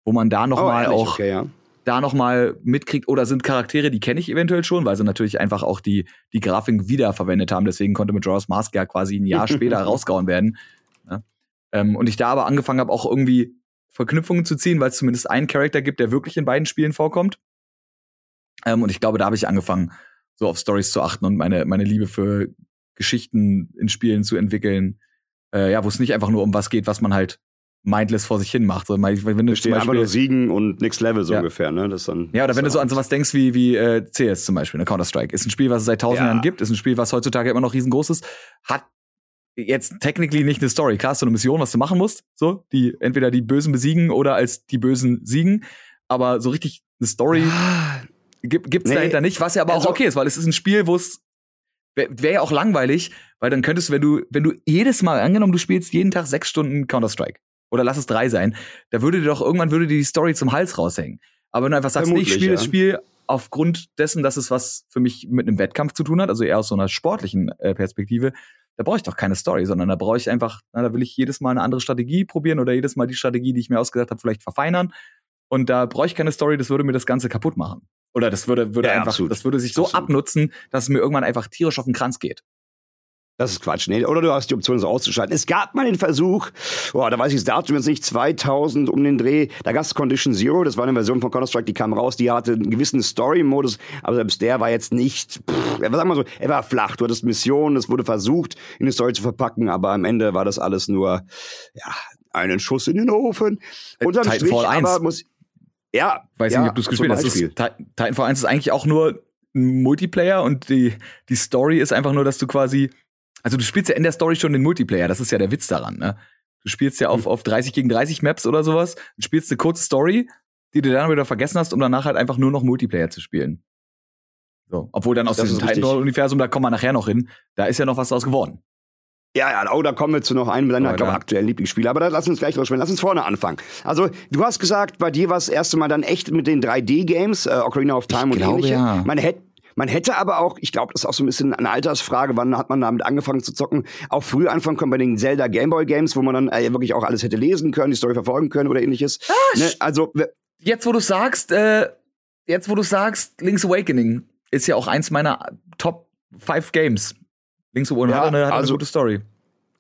wo man da noch oh, mal ehrlich? auch okay, ja. da noch mal mitkriegt oder sind Charaktere, die kenne ich eventuell schon, weil sie natürlich einfach auch die die Grafik wiederverwendet haben, deswegen konnte mit Jorah's Mask ja quasi ein Jahr später [LAUGHS] rausgehauen werden. Ja. Ähm, und ich da aber angefangen habe, auch irgendwie Verknüpfungen zu ziehen, weil es zumindest einen Charakter gibt, der wirklich in beiden Spielen vorkommt. Ähm, und ich glaube, da habe ich angefangen, so auf Stories zu achten und meine, meine Liebe für Geschichten in Spielen zu entwickeln. Äh, ja, wo es nicht einfach nur um was geht, was man halt mindless vor sich hin macht. So, wenn du Beispiel, einfach nur siegen und Next Level so ja. ungefähr, ne? Das dann, ja, oder wenn du so an sowas denkst wie, wie äh, CS zum Beispiel, ne? Counter-Strike. Ist ein Spiel, was es seit tausend ja. Jahren gibt, ist ein Spiel, was heutzutage immer noch riesengroß ist, hat jetzt technically nicht eine Story. Klar, hast du eine Mission, was du machen musst, so, die entweder die Bösen besiegen oder als die Bösen siegen, aber so richtig eine Story Gibt, gibt's nee, dahinter nicht, was ja aber also, auch okay ist, weil es ist ein Spiel, wo es wäre wär ja auch langweilig, weil dann könntest du, wenn du, wenn du jedes Mal, angenommen, du spielst jeden Tag sechs Stunden Counter-Strike oder lass es drei sein, da würde dir doch irgendwann würde dir die Story zum Hals raushängen. Aber wenn du einfach sagst, nee, ich spiele ja. das Spiel aufgrund dessen, dass es was für mich mit einem Wettkampf zu tun hat, also eher aus so einer sportlichen äh, Perspektive, da brauche ich doch keine Story, sondern da brauche ich einfach, na, da will ich jedes Mal eine andere Strategie probieren oder jedes Mal die Strategie, die ich mir ausgedacht habe, vielleicht verfeinern. Und da brauche ich keine Story, das würde mir das Ganze kaputt machen. Oder das würde, würde ja, einfach, absolut. das würde sich so absolut. abnutzen, dass es mir irgendwann einfach tierisch auf den Kranz geht. Das ist Quatsch. Nee, oder du hast die Option, so auszuschalten. Es gab mal den Versuch, boah, da weiß ich das Datum jetzt nicht, 2000 um den Dreh, da gab es Condition Zero, das war eine Version von Counter-Strike, die kam raus, die hatte einen gewissen Story-Modus, aber selbst der war jetzt nicht, pff, sagen wir so, er war flach. Du hattest Missionen, es wurde versucht, in eine Story zu verpacken, aber am Ende war das alles nur, ja, einen Schuss in den Ofen. Unterm Titanfall Strich, 1. aber muss, ja. Weiß ja, nicht, ob du es gespielt hast. Titanfall 1 ist eigentlich auch nur ein Multiplayer und die, die Story ist einfach nur, dass du quasi, also du spielst ja in der Story schon den Multiplayer, das ist ja der Witz daran, ne? Du spielst ja auf, mhm. auf 30 gegen 30 Maps oder sowas, du spielst eine kurze Story, die du dann wieder vergessen hast, um danach halt einfach nur noch Multiplayer zu spielen. So, obwohl dann aus das diesem Titanfall-Universum, da kommen wir nachher noch hin, da ist ja noch was draus geworden. Ja, ja, oh, da kommen wir zu noch einem deiner, glaube aktuellen Lieblingsspiele. Aber da lass uns gleich drüber sprechen. Lass uns vorne anfangen. Also, du hast gesagt, bei dir war es das erste Mal dann echt mit den 3D-Games, äh, Ocarina of Time ich und glaube, ähnliche. Ja. Man hätte man hätte aber auch, ich glaube, das ist auch so ein bisschen eine Altersfrage, wann hat man damit angefangen zu zocken, auch früh anfangen können bei den Zelda Gameboy Games, wo man dann äh, wirklich auch alles hätte lesen können, die Story verfolgen können oder ähnliches. Ah, ne? Also jetzt, wo du sagst, äh, jetzt, wo du sagst, Link's Awakening ist ja auch eins meiner Top 5 Games. Link's Awakening ja, hat, eine, hat also, eine gute Story.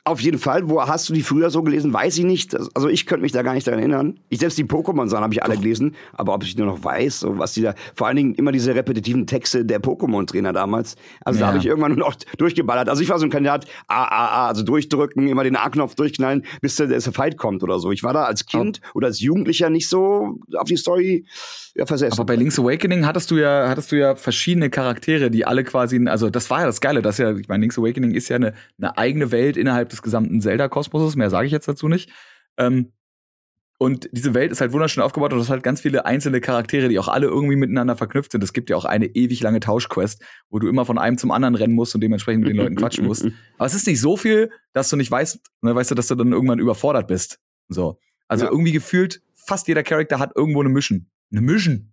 Auf jeden Fall. Wo hast du die früher so gelesen? Weiß ich nicht. Also ich könnte mich da gar nicht daran erinnern. Ich selbst die Pokémon-Sachen habe ich alle Doch. gelesen, aber ob ich nur noch weiß, so was die da, vor allen Dingen immer diese repetitiven Texte der Pokémon-Trainer damals. Also ja. da habe ich irgendwann nur noch durchgeballert. Also ich war so ein Kandidat, A, A, A, also durchdrücken, immer den A-Knopf durchknallen, bis der, der Fight kommt oder so. Ich war da als Kind oh. oder als Jugendlicher nicht so auf die Story ja, versessen. Aber bei Link's Awakening hattest du ja, hattest du ja verschiedene Charaktere, die alle quasi, also das war ja das Geile, das ja, ich meine, Link's Awakening ist ja eine, eine eigene Welt innerhalb des gesamten Zelda-Kosmoses, mehr sage ich jetzt dazu nicht. Ähm, und diese Welt ist halt wunderschön aufgebaut und es hat halt ganz viele einzelne Charaktere, die auch alle irgendwie miteinander verknüpft sind. Es gibt ja auch eine ewig lange Tauschquest, wo du immer von einem zum anderen rennen musst und dementsprechend mit den Leuten quatschen musst. [LAUGHS] Aber es ist nicht so viel, dass du nicht weißt, ne, weißt du, dass du dann irgendwann überfordert bist. So. Also ja. irgendwie gefühlt, fast jeder Charakter hat irgendwo eine Mission. Eine Mission.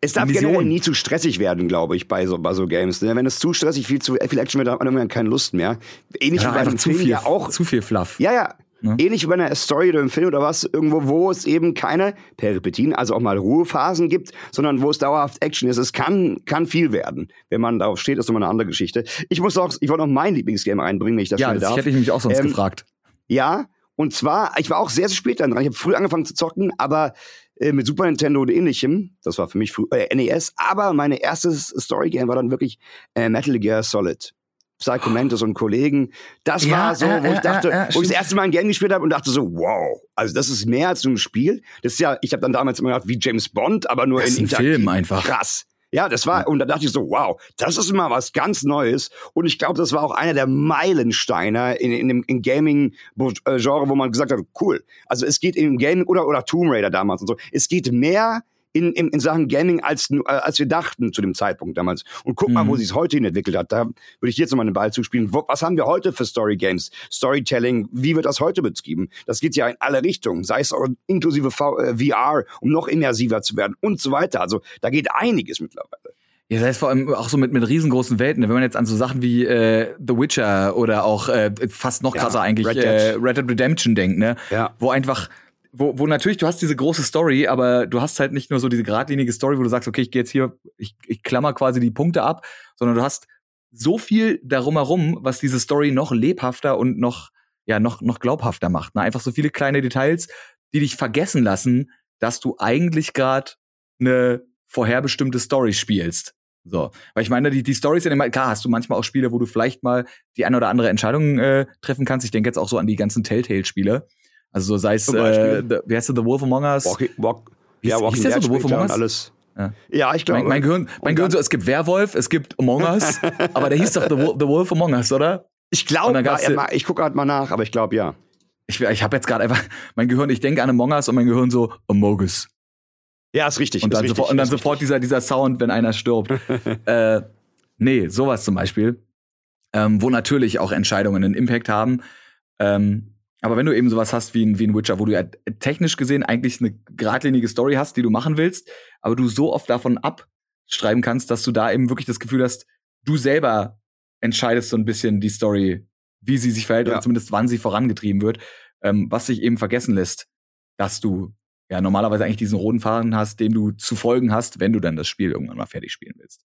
Es darf generell nie zu stressig werden, glaube ich, bei so, bei so Games. Ne? Wenn es zu stressig, viel zu viel Action wird, hat man irgendwann keine Lust mehr. Ähnlich ja, wie bei einem zu Film viel, ja auch. Zu viel Fluff. Ja, ja. Ne? Ähnlich wie bei einer Story oder einem Film oder was, irgendwo, wo es eben keine Peripetien, also auch mal Ruhephasen gibt, sondern wo es dauerhaft Action ist. Es kann, kann viel werden. Wenn man darauf steht, ist nochmal eine andere Geschichte. Ich muss auch, ich wollte noch mein Lieblingsgame einbringen, wenn ich das ja, das darf. hätte ich mich auch sonst ähm, gefragt. Ja, und zwar, ich war auch sehr, sehr spät dran. Ich habe früh angefangen zu zocken, aber äh, mit Super Nintendo und ähnlichem. Das war für mich früh, äh, NES. Aber meine erstes Story-Game war dann wirklich äh, Metal Gear Solid. Psycho Mantis und Kollegen. Das ja, war so, wo ich dachte, äh, wo ich das erste Mal ein Game gespielt habe und dachte so, wow, also das ist mehr als nur ein Spiel. Das ist ja, ich habe dann damals immer gedacht, wie James Bond, aber nur das in ist ein Film einfach. Krass. Ja, das war, und da dachte ich so, wow, das ist immer was ganz Neues. Und ich glaube, das war auch einer der Meilensteine in, in dem in Gaming-Genre, wo man gesagt hat, cool. Also es geht im Gaming oder, oder Tomb Raider damals und so. Es geht mehr in, in, in Sachen Gaming, als, äh, als wir dachten zu dem Zeitpunkt damals. Und guck mhm. mal, wo mhm. sich es heute hin entwickelt hat. Da würde ich jetzt nochmal den Ball zuspielen. Wo, was haben wir heute für Story Games? Storytelling, wie wird das heute betrieben? Das geht ja in alle Richtungen, sei es auch inklusive v, äh, VR, um noch immersiver zu werden und so weiter. Also da geht einiges mittlerweile. Ja, das heißt vor allem auch so mit, mit riesengroßen Welten. Wenn man jetzt an so Sachen wie äh, The Witcher oder auch äh, fast noch krasser ja, eigentlich Red Dead. Äh, Red Dead Redemption denkt, ne? Ja. Wo einfach wo, wo natürlich, du hast diese große Story, aber du hast halt nicht nur so diese geradlinige Story, wo du sagst, okay, ich gehe jetzt hier, ich, ich klammer quasi die Punkte ab, sondern du hast so viel darum herum, was diese Story noch lebhafter und noch, ja, noch, noch glaubhafter macht. Ne? Einfach so viele kleine Details, die dich vergessen lassen, dass du eigentlich gerade eine vorherbestimmte Story spielst. So, weil ich meine, die, die Stories sind immer, klar, hast du manchmal auch Spiele, wo du vielleicht mal die eine oder andere Entscheidung äh, treffen kannst. Ich denke jetzt auch so an die ganzen Telltale-Spiele, also so sei es, äh, wie heißt du, The Wolf Among Us? Walkie, walk, hieß, ja, Walking hieß der so, The Wolf Among Us? Alles. Ja. ja, ich glaube. Mein, mein Gehirn, mein Gehirn so, es gibt Werwolf, es gibt Among [LAUGHS] Us, aber der hieß doch The, The Wolf Among Us, oder? Ich glaube, ich gucke gerade mal nach, aber ich glaube ja. Ich, ich habe jetzt gerade einfach mein Gehirn, ich denke an Among Us und mein Gehirn so Amogus. Ja, ist richtig. Und dann, richtig, sofort, und dann sofort dieser, dieser Sound, wenn einer stirbt. [LAUGHS] äh, nee, sowas zum Beispiel. Ähm, wo natürlich auch Entscheidungen einen Impact haben. Ähm, aber wenn du eben sowas hast wie ein, wie ein Witcher, wo du ja technisch gesehen eigentlich eine geradlinige Story hast, die du machen willst, aber du so oft davon abschreiben kannst, dass du da eben wirklich das Gefühl hast, du selber entscheidest so ein bisschen die Story, wie sie sich verhält ja. oder zumindest wann sie vorangetrieben wird, ähm, was sich eben vergessen lässt, dass du ja normalerweise eigentlich diesen roten Faden hast, dem du zu folgen hast, wenn du dann das Spiel irgendwann mal fertig spielen willst.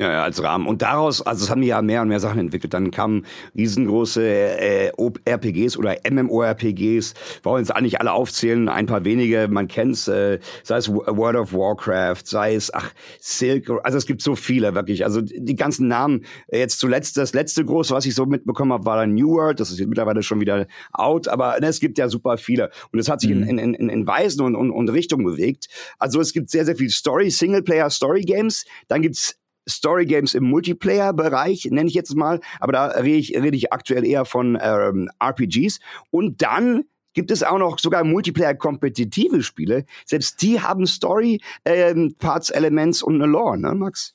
Ja, ja, als Rahmen. Und daraus, also es haben die ja mehr und mehr Sachen entwickelt. Dann kamen riesengroße äh, RPGs oder MMORPGs. Wollen jetzt eigentlich alle aufzählen, ein paar wenige, man kennt's, äh, sei es World of Warcraft, sei es, ach, Silk, also es gibt so viele, wirklich. Also die ganzen Namen, jetzt zuletzt, das letzte große, was ich so mitbekommen habe, war dann New World, das ist jetzt mittlerweile schon wieder out, aber ne, es gibt ja super viele. Und es hat sich mhm. in, in, in, in Weisen und, und, und Richtungen bewegt. Also es gibt sehr, sehr viel Story, Singleplayer Story Games, dann gibt's Story Games im Multiplayer-Bereich, nenne ich jetzt mal, aber da rede ich, rede ich aktuell eher von ähm, RPGs. Und dann gibt es auch noch sogar Multiplayer-kompetitive Spiele. Selbst die haben Story, ähm, Parts, Elements und eine Lore, ne, Max?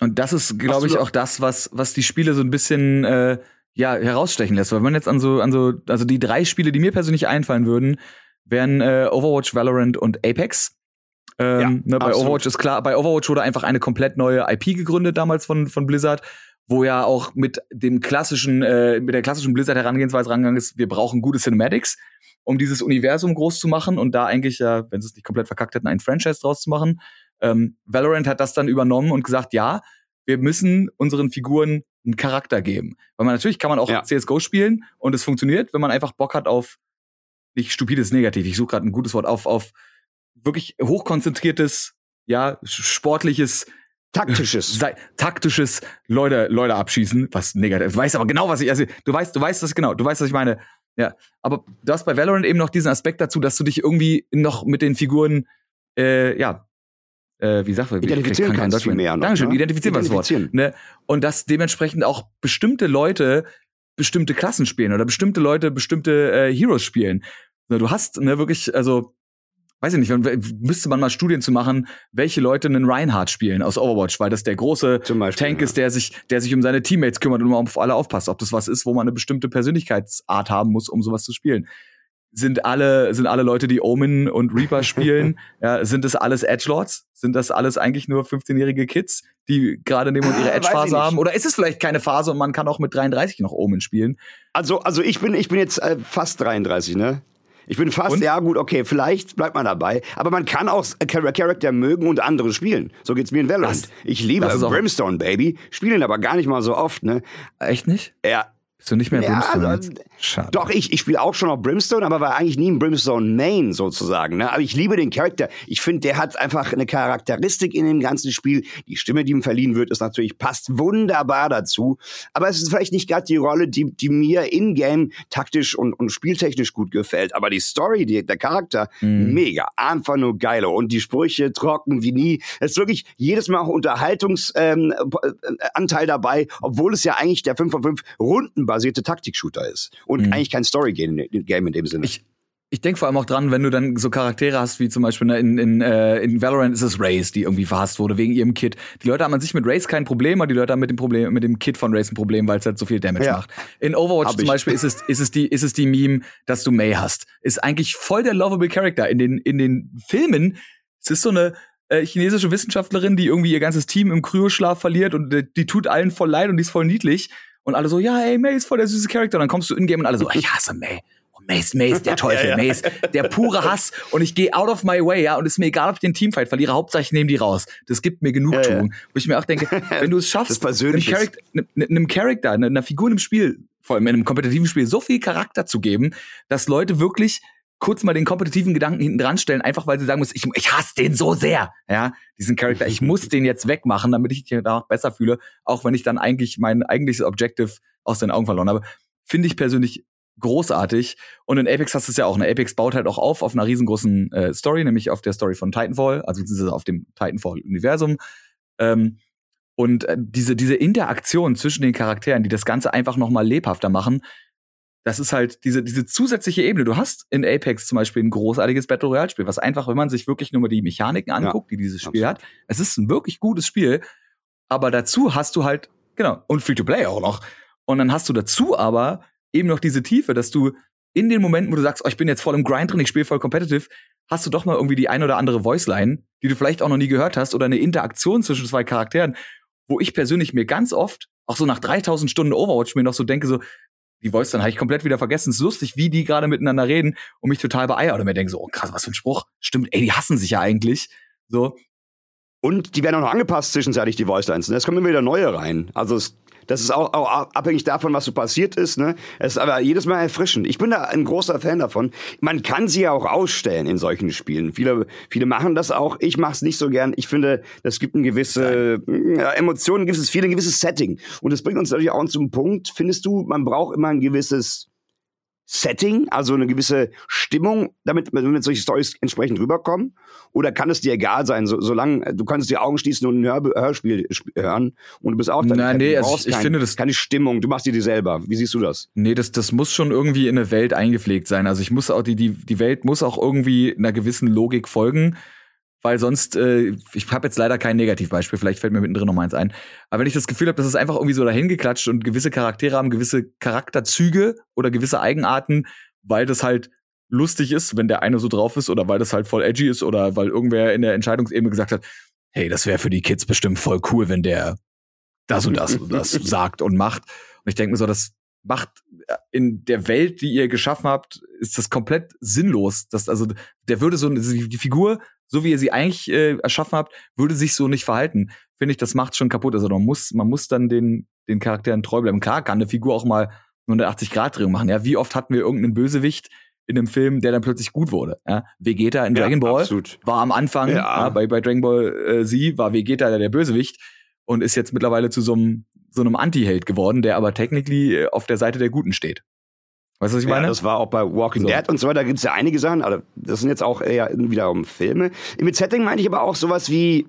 Und das ist, glaube ich, auch das, was, was die Spiele so ein bisschen äh, ja, herausstechen lässt. Weil wenn man jetzt an so, an so, also die drei Spiele, die mir persönlich einfallen würden, wären äh, Overwatch, Valorant und Apex. Ähm, ja, ne, bei. Overwatch ist klar, bei Overwatch wurde einfach eine komplett neue IP gegründet damals von, von Blizzard, wo ja auch mit dem klassischen, äh, mit der klassischen Blizzard Herangehensweise rangegangen ist, wir brauchen gute Cinematics, um dieses Universum groß zu machen und da eigentlich ja, wenn sie es nicht komplett verkackt hätten, ein Franchise draus zu machen. Ähm, Valorant hat das dann übernommen und gesagt, ja, wir müssen unseren Figuren einen Charakter geben. Weil man natürlich kann man auch Ja. CSGO spielen und es funktioniert, wenn man einfach Bock hat auf nicht stupides Negativ, ich suche gerade ein gutes Wort, auf, auf wirklich hochkonzentriertes, ja, sportliches, Taktisches. taktisches Leute, Leute abschießen, was negativ. Du weißt aber genau, was ich, also du weißt, du weißt das genau, du weißt, was ich meine. Ja, aber du hast bei Valorant eben noch diesen Aspekt dazu, dass du dich irgendwie noch mit den Figuren, äh, ja, äh, wie sagt man, Identifizieren kann kannst viel mehr noch, Dankeschön, ne? identifizieren war das Wort. Ne? Und dass dementsprechend auch bestimmte Leute bestimmte Klassen spielen oder bestimmte Leute bestimmte äh, Heroes spielen. Du hast ne, wirklich, also weiß ich nicht, müsste man mal Studien zu machen, welche Leute einen Reinhardt spielen aus Overwatch, weil das der große Beispiel, Tank ist, der sich, der sich um seine Teammates kümmert und immer auf alle aufpasst. Ob das was ist, wo man eine bestimmte Persönlichkeitsart haben muss, um sowas zu spielen. Sind alle, sind alle Leute, die Omen und Reaper [LAUGHS] spielen, ja, sind das alles Edgelords? Sind das alles eigentlich nur 15-jährige Kids, die gerade neben und ihre Ah, weiß ich Edge-Phase haben? Oder ist es vielleicht keine Phase und man kann auch mit 33 noch Omen spielen? Also, also ich bin, ich bin jetzt äh, fast 33, ne? Ich bin fast, Und? ja gut, okay, vielleicht bleibt man dabei. Aber man kann auch Char- Charakter mögen und andere spielen. So geht's mir in Valorant. Das- ich liebe Brimstone, Baby. Spielen aber gar nicht mal so oft, ne? Echt nicht? Ja, Bist du nicht mehr Ja, Brimstone also? Schade. Doch, ich, ich spiele auch schon auf Brimstone, aber war eigentlich nie ein Brimstone-Main sozusagen. Ne? Aber ich liebe den Charakter. Ich finde, der hat einfach eine Charakteristik in dem ganzen Spiel. Die Stimme, die ihm verliehen wird, ist natürlich, passt wunderbar dazu. Aber es ist vielleicht nicht gerade die Rolle, die, die mir in-game taktisch und, und spieltechnisch gut gefällt. Aber die Story, die, der Charakter, Mhm. mega. Einfach nur geil. Und die Sprüche trocken wie nie. Es ist wirklich jedes Mal auch Unterhaltungsanteil ähm, äh, dabei, obwohl es ja eigentlich der 5 von 5 rundenbasierte Taktik-Shooter ist. Und Mhm. eigentlich kein Story-Game Game in dem Sinne. Ich, ich denke vor allem auch dran, wenn du dann so Charaktere hast, wie zum Beispiel ne, in, in, äh, in Valorant ist es Raze, die irgendwie verhasst wurde wegen ihrem Kit. Die Leute haben an sich mit Raze kein Problem, aber die Leute haben mit dem Problem, mit dem Kit von Raze ein Problem, weil es halt so viel Damage Ja. macht. In Overwatch Hab zum ich. Beispiel ist es, ist es die, ist es die Meme, dass du May hast. Ist eigentlich voll der lovable Character. In den, in den Filmen, es ist so eine, äh, chinesische Wissenschaftlerin, die irgendwie ihr ganzes Team im Kryoschlaf verliert und äh, die tut allen voll leid und die ist voll niedlich. Und alle so, ja, ey, May ist voll der süße Charakter. Und dann kommst du in-game und alle so, ich hasse May. May ist der [LAUGHS] Teufel, Ja, ja. Ist der pure Hass. Und ich gehe out of my way, ja, und ist mir egal, ob ich den Teamfight verliere, Hauptsache ich nehme die raus. Das gibt mir Genugtuung. Ja, Wo ich mir auch denke, [LAUGHS] wenn du es schaffst, einem Charakter, einem, einem Charakter, einer einer Figur im Spiel, vor allem in einem kompetitiven Spiel, so viel Charakter zu geben, dass Leute wirklich kurz mal den kompetitiven Gedanken hinten dran stellen, einfach weil sie sagen müssen, ich, ich hasse den so sehr, ja, diesen Charakter, ich muss den jetzt wegmachen, damit ich mich danach besser fühle, auch wenn ich dann eigentlich mein eigentliches Objective aus den Augen verloren habe. Finde ich persönlich großartig. Und in Apex hast du es ja auch. Ne? Apex baut halt auch auf auf einer riesengroßen äh, Story, nämlich auf der Story von Titanfall, also beziehungsweise auf dem Titanfall-Universum. Ähm, und äh, diese, diese Interaktion zwischen den Charakteren, die das Ganze einfach noch mal lebhafter machen, das ist halt diese, diese zusätzliche Ebene. Du hast in Apex zum Beispiel ein großartiges Battle Royale-Spiel, was einfach, wenn man sich wirklich nur mal die Mechaniken anguckt, die dieses Spiel absolut. hat, es ist ein wirklich gutes Spiel. Aber dazu hast du halt, genau, und Free-to-Play auch noch. Und dann hast du dazu aber eben noch diese Tiefe, dass du in den Momenten, wo du sagst, oh, ich bin jetzt voll im Grind drin, ich spiele voll competitive, hast du doch mal irgendwie die ein oder andere Voiceline, die du vielleicht auch noch nie gehört hast, oder eine Interaktion zwischen zwei Charakteren, wo ich persönlich mir ganz oft, auch so nach 3000 Stunden Overwatch, mir noch so denke, so, die Voice dann habe ich komplett wieder vergessen. Es ist lustig, wie die gerade miteinander reden und mich total beeiert oder mir denke so, oh krass, was für ein Spruch. Stimmt, ey, die hassen sich ja eigentlich. So, Und die werden auch noch angepasst zwischenzeitlich, die Voicelines. Ne? Es kommen immer wieder neue rein. Also es, das ist auch, auch abhängig davon, was so passiert ist. Ne? Es ist aber jedes Mal erfrischend. Ich bin da ein großer Fan davon. Man kann sie ja auch ausstellen in solchen Spielen. Viele, viele machen das auch. Ich mache es nicht so gern. Ich finde, das gibt eine gewisse ja, Emotionen, ein gewisses Feeling, ein gewisses Setting. Und das bringt uns natürlich auch zum Punkt. Findest du, man braucht immer ein gewisses Setting, also eine gewisse Stimmung, damit, damit solche Stories entsprechend rüberkommen? Oder kann es dir egal sein, so, solange du kannst die Augen schließen und ein Hör Hörspiel sp- hören und du bist auch dann Nein, nee, also ich kein, finde das- keine Stimmung, du machst die dir selber. Wie siehst du das? Nee, das, das muss schon irgendwie in eine Welt eingepflegt sein. Also ich muss auch, die, die, die Welt muss auch irgendwie einer gewissen Logik folgen, weil sonst, äh, ich habe jetzt leider kein Negativbeispiel, vielleicht fällt mir mittendrin noch mal eins ein. Aber wenn ich das Gefühl habe, das ist einfach irgendwie so dahingeklatscht und gewisse Charaktere haben gewisse Charakterzüge oder gewisse Eigenarten, weil das halt lustig ist, wenn der eine so drauf ist oder weil das halt voll edgy ist oder weil irgendwer in der Entscheidungsebene gesagt hat, hey, das wäre für die Kids bestimmt voll cool, wenn der das und das und das [LAUGHS] sagt und macht. Und ich denke mir so, das macht äh, in der Welt, die ihr geschaffen habt, ist das komplett sinnlos. Das, also, der würde so, die Figur, so wie ihr sie eigentlich äh, erschaffen habt, würde sich so nicht verhalten. Finde ich, das macht schon kaputt. Also man muss, man muss dann den den Charakteren treu bleiben. Klar kann eine Figur auch mal 180-Grad-Drehung machen. Ja, wie oft hatten wir irgendeinen Bösewicht in einem Film, der dann plötzlich gut wurde? Ja? Vegeta in Dragon Ball absolut. war am Anfang, Ja. ja, bei, bei Dragon Ball äh, Z war Vegeta der, der Bösewicht und ist jetzt mittlerweile zu so einem so einem Anti-Held geworden, der aber technically äh, auf der Seite der Guten steht. Weißt du, was ich Ja, meine? das war auch bei Walking So. Dead und so weiter. Da gibt es ja einige Sachen, aber das sind jetzt auch eher wiederum Filme. Mit Setting meine ich aber auch sowas wie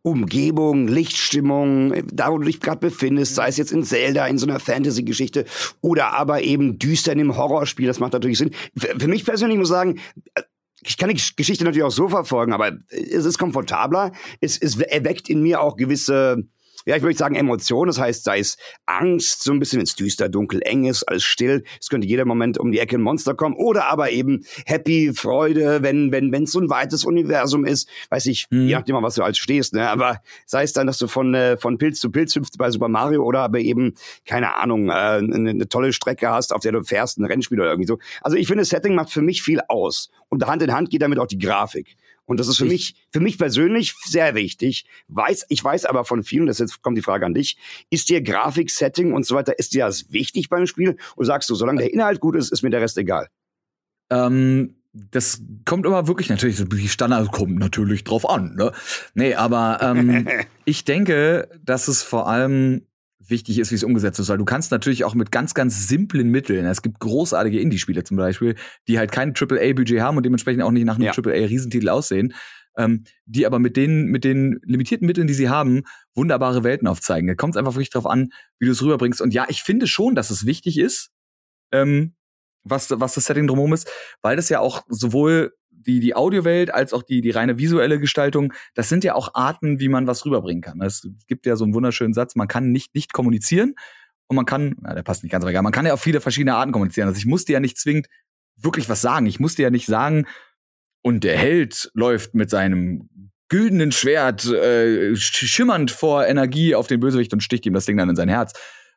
Umgebung, Lichtstimmung, da wo du dich gerade befindest, sei es jetzt in Zelda, in so einer Fantasy-Geschichte oder aber eben düster in einem Horrorspiel, das macht natürlich Sinn. Für, für mich persönlich muss ich sagen, äh, ich kann die Geschichte natürlich auch so verfolgen, aber es ist komfortabler, es, es erweckt in mir auch gewisse ja, ich würde sagen Emotionen. Das heißt, sei es Angst, so ein bisschen, wenn es düster, dunkel, eng ist, alles still. Es könnte jeder Moment um die Ecke ein Monster kommen. Oder aber eben Happy, Freude, wenn wenn wenn es so ein weites Universum ist. Weiß ich, Mhm. je nachdem, was du als stehst. Ne? Aber sei es dann, dass du von äh, von Pilz zu Pilz hüpfst bei Super Mario oder aber eben keine Ahnung, äh, eine, eine tolle Strecke hast, auf der du fährst, ein Rennspiel oder irgendwie so. Also ich finde, Setting macht für mich viel aus. Und Hand in Hand geht damit auch die Grafik. Und das ist für Ich- mich, für mich persönlich sehr wichtig. Weiß, ich weiß aber von vielen, das jetzt kommt die Frage an dich, ist dir Grafiksetting und so weiter, ist dir das wichtig beim Spiel? Oder sagst du, solange der Inhalt gut ist, ist mir der Rest egal? Ähm, das kommt immer wirklich natürlich, so die Standard kommt natürlich drauf an, ne? Nee, aber ähm, [LAUGHS] ich denke, dass es vor allem wichtig ist, wie es umgesetzt ist, weil du kannst natürlich auch mit ganz, ganz simplen Mitteln, es gibt großartige Indie-Spiele zum Beispiel, die halt kein AAA-Budget haben und dementsprechend auch nicht nach einem Ja. AAA-Riesentitel aussehen, ähm, die aber mit den, mit den limitierten Mitteln, die sie haben, wunderbare Welten aufzeigen. Da kommt es einfach wirklich drauf an, wie du es rüberbringst. Und ja, ich finde schon, dass es wichtig ist, ähm, was, was das Setting drumherum ist, weil das ja auch sowohl die, die Audiowelt als auch die, die reine visuelle Gestaltung, das sind ja auch Arten, wie man was rüberbringen kann. Es gibt ja so einen wunderschönen Satz, man kann nicht nicht kommunizieren und man kann, na, der passt nicht ganz, aber egal, man kann ja auf viele verschiedene Arten kommunizieren. Also ich muss dir ja nicht zwingend wirklich was sagen. Ich muss dir ja nicht sagen, und der Held läuft mit seinem güldenen Schwert äh, sch- schimmernd vor Energie auf den Bösewicht und sticht ihm das Ding dann in sein Herz.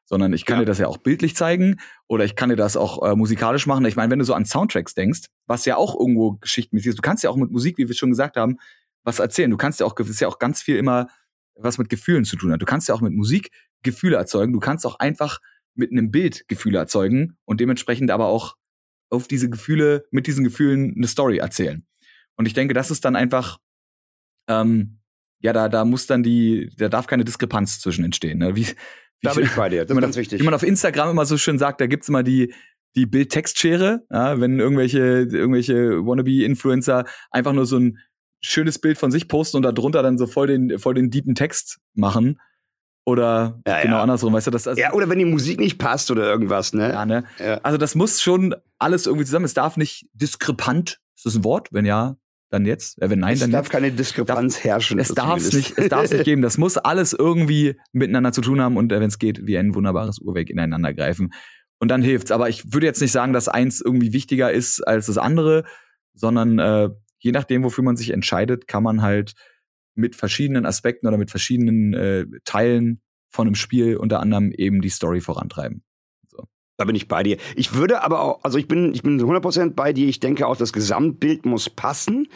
Sondern ich kann Ja. dir das ja auch bildlich zeigen oder ich kann dir das auch äh, musikalisch machen. Ich meine, wenn du so an Soundtracks denkst, was ja auch irgendwo geschichtmäßig ist, du kannst ja auch mit Musik, wie wir schon gesagt haben, was erzählen. Du kannst ja auch, ist ja auch ganz viel immer was mit Gefühlen zu tun hat. Du kannst ja auch mit Musik Gefühle erzeugen. Du kannst auch einfach mit einem Bild Gefühle erzeugen und dementsprechend aber auch auf diese Gefühle, mit diesen Gefühlen eine Story erzählen. Und ich denke, das ist dann einfach, ähm, ja, da, da muss dann die, da darf keine Diskrepanz zwischen entstehen. Ne? Wie, Da bin ich bei dir. Das [LAUGHS] ist ganz wichtig. Wie man auf Instagram immer so schön sagt, da gibt's immer die, die Bild-Text-Schere, ja, wenn irgendwelche, irgendwelche Wannabe-Influencer einfach nur so ein schönes Bild von sich posten und darunter dann so voll den, voll den deepen Text machen. Oder Ja, genau ja. andersrum, weißt du, das also, ja, oder wenn die Musik nicht passt oder irgendwas, ne? ja, ne? Also das muss schon alles irgendwie zusammen. Es darf nicht diskrepant. Ist das ein Wort? Wenn ja, dann jetzt. Äh, wenn nein, es dann darf jetzt. keine Diskrepanz herrschen. Es darf zumindest. nicht, es darf nicht geben. Das muss alles irgendwie miteinander zu tun haben und äh, wenn es geht, wie ein wunderbares Uhrwerk ineinander greifen. Und dann hilft's. Aber ich würde jetzt nicht sagen, dass eins irgendwie wichtiger ist als das andere, sondern äh, je nachdem, wofür man sich entscheidet, kann man halt mit verschiedenen Aspekten oder mit verschiedenen äh, Teilen von einem Spiel unter anderem eben die Story vorantreiben. Da bin ich bei dir. Ich würde aber auch, also ich bin, ich bin 100% bei dir. Ich denke auch, das Gesamtbild muss passen.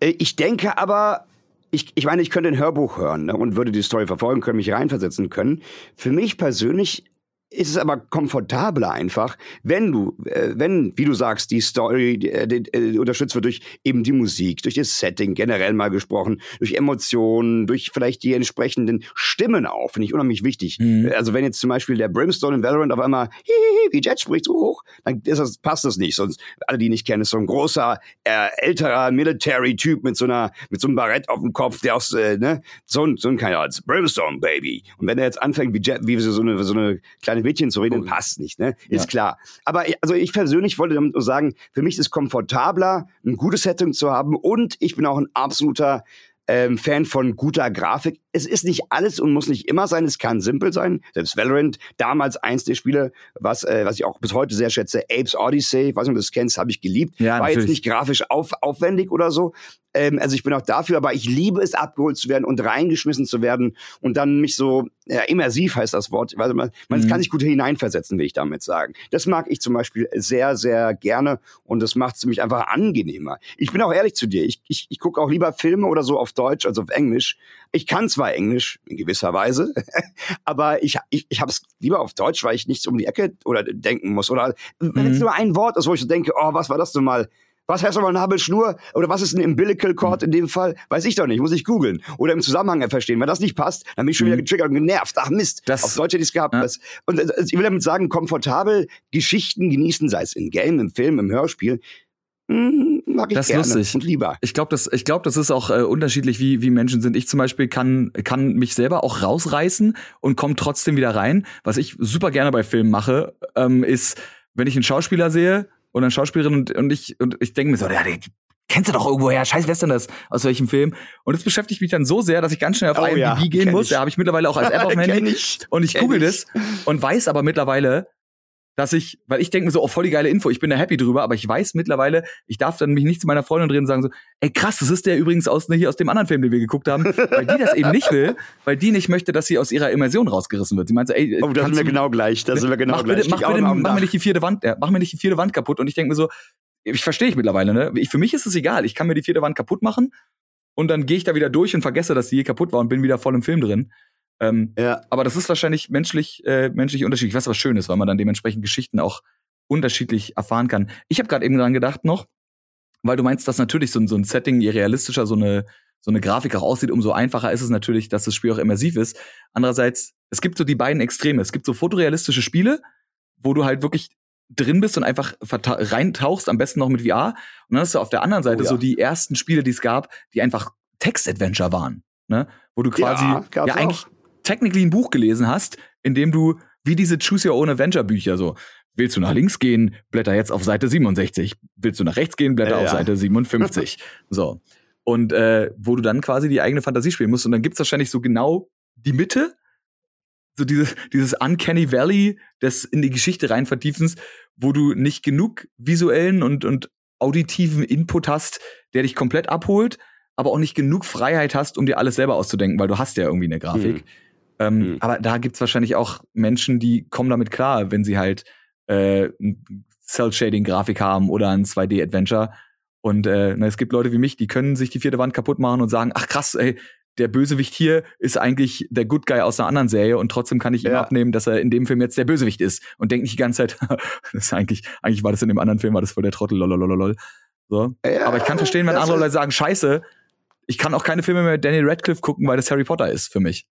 Äh, Ich denke aber, ich, ich meine, ich könnte ein Hörbuch hören ne, und würde die Story verfolgen können, mich reinversetzen können. Für mich persönlich ist es aber komfortabler einfach, wenn du, äh, wenn, wie du sagst, die Story äh, die, äh, unterstützt wird durch eben die Musik, durch das Setting generell mal gesprochen, durch Emotionen, durch vielleicht die entsprechenden Stimmen auch, finde ich unheimlich wichtig. Mhm. Also wenn jetzt zum Beispiel der Brimstone in Valorant auf einmal hihihi, wie Jet spricht so hoch, dann ist das, passt das nicht. Sonst, alle, die nicht kennen, ist so ein großer, äh, älterer Military-Typ mit so einer, mit so einem Barett auf dem Kopf, der aus, äh, ne, so ein, so ein Kanal, Brimstone, Baby. Und wenn er jetzt anfängt, wie Jet, wie so eine, so eine kleine Mädchen zu reden, passt nicht, ne? Ist Ja. klar. Aber ich- also ich persönlich wollte damit nur sagen, für mich ist es komfortabler, ein gutes Setting zu haben und ich bin auch ein absoluter ähm, Fan von guter Grafik. Es ist nicht alles und muss nicht immer sein. Es kann simpel sein. Selbst Valorant, damals eins der Spiele, was, äh, was ich auch bis heute sehr schätze, Apes Odyssey, ich weiß nicht, ob du das kennst, habe ich geliebt. Ja, War jetzt natürlich. nicht grafisch auf, aufwendig oder so, Ähm, also ich bin auch dafür, aber ich liebe es, abgeholt zu werden und reingeschmissen zu werden und dann mich so, ja, immersiv heißt das Wort, also man, man mhm. kann sich gut hineinversetzen, will ich damit sagen. Das mag ich zum Beispiel sehr, sehr gerne und das macht es mich einfach angenehmer. Ich bin auch ehrlich zu dir, ich, ich, ich gucke auch lieber Filme oder so auf Deutsch als auf Englisch. Ich kann zwar Englisch in gewisser Weise, [LAUGHS] aber ich, ich, ich habe es lieber auf Deutsch, weil ich nichts um die Ecke oder denken muss. Oder wenn mhm. jetzt nur ein Wort ist, wo ich so denke, oh, was war das denn mal? Was heißt aber Nabelschnur? Oder was ist ein Umbilical Cord in dem Fall? Weiß ich doch nicht, muss ich googeln. Oder im Zusammenhang verstehen. Wenn das nicht passt, dann bin ich schon wieder mhm. getriggert und genervt. Ach Mist, das, auf Deutsch hätte ich es gehabt. Ja. Und äh, ich will damit sagen, komfortabel Geschichten genießen, sei es im Game, im Film, im Hörspiel, hm, mag ich das gerne lustig. und lieber. Ich glaube, das, ich glaube, das ist auch äh, unterschiedlich, wie, wie Menschen sind. Ich zum Beispiel kann, kann mich selber auch rausreißen und komme trotzdem wieder rein. Was ich super gerne bei Filmen mache, ähm, ist, wenn ich einen Schauspieler sehe oder eine Schauspielerin und, und ich, und ich denke mir so, ja, die, kennst du doch irgendwo her, scheiß, wer ist denn das? Aus welchem Film? Und das beschäftigt mich dann so sehr, dass ich ganz schnell auf oh, IMDb ja, gehen muss. Da habe ich mittlerweile auch als [LAUGHS] App auf dem Handy. Ich, und ich google das und weiß aber mittlerweile, dass ich, weil ich denke mir so, oh, voll die geile Info, ich bin da happy drüber, aber ich weiß mittlerweile, ich darf dann mich nicht zu meiner Freundin drehen und sagen so, ey krass, das ist der übrigens aus, hier aus dem anderen Film, den wir geguckt haben, weil die das eben nicht will, weil die nicht möchte, dass sie aus ihrer Immersion rausgerissen wird. Sie meint so, ey, oh, da sind wir genau gleich, da sind wir genau mach gleich. Bitte, mach, bitte, mach mir nicht die vierte Wand, ja, mach mir nicht die vierte Wand kaputt und ich denke mir so, ich verstehe ich mittlerweile, ne? Ich, für mich ist es egal, ich kann mir die vierte Wand kaputt machen und dann gehe ich da wieder durch und vergesse, dass die hier kaputt war und bin wieder voll im Film drin. Ähm, ja. Aber das ist wahrscheinlich menschlich, äh, menschlich unterschiedlich, was was schön ist, weil man dann dementsprechend Geschichten auch unterschiedlich erfahren kann. Ich habe gerade eben dran gedacht noch, weil du meinst, dass natürlich so, so ein Setting, je realistischer so eine, so eine Grafik auch aussieht, umso einfacher ist es natürlich, dass das Spiel auch immersiv ist. Andererseits, es gibt so die beiden Extreme. Es gibt so fotorealistische Spiele, wo du halt wirklich drin bist und einfach reintauchst, am besten noch mit VR. Und dann hast du auf der anderen Seite oh, ja. so die ersten Spiele, die es gab, die einfach Text-Adventure waren. Ne? Wo du quasi ja, ja eigentlich technically ein Buch gelesen hast, in dem du, wie diese Choose Your Own Adventure Bücher so, Willst du nach links gehen, blätter jetzt auf Seite 67. Willst du nach rechts gehen, blätter ja, auf Seite 57. [LAUGHS] so. Und äh, wo du dann quasi die eigene Fantasie spielen musst. Und dann gibt's wahrscheinlich so genau die Mitte, so dieses, dieses Uncanny Valley des in die Geschichte rein vertiefens, wo du nicht genug visuellen und, und auditiven Input hast, der dich komplett abholt, aber auch nicht genug Freiheit hast, um dir alles selber auszudenken, weil du hast ja irgendwie eine Grafik. Hm. Ähm, hm. Aber da gibt's wahrscheinlich auch Menschen, die kommen damit klar, wenn sie halt äh, Cell-Shading-Grafik haben oder ein 2D-Adventure. Und äh, na, es gibt Leute wie mich, die können sich die vierte Wand kaputt machen und sagen, ach krass, ey, der Bösewicht hier ist eigentlich der Good Guy aus einer anderen Serie und trotzdem kann ich ihm ja. abnehmen, dass er in dem Film jetzt der Bösewicht ist und denke nicht die ganze Zeit, [LAUGHS] das ist eigentlich, eigentlich war das in dem anderen Film, war das voll der Trottel, lolololol. So. Ja, Aber ich kann verstehen, wenn andere Leute sagen, scheiße, ich kann auch keine Filme mehr mit Daniel Radcliffe gucken, weil das Harry Potter ist für mich.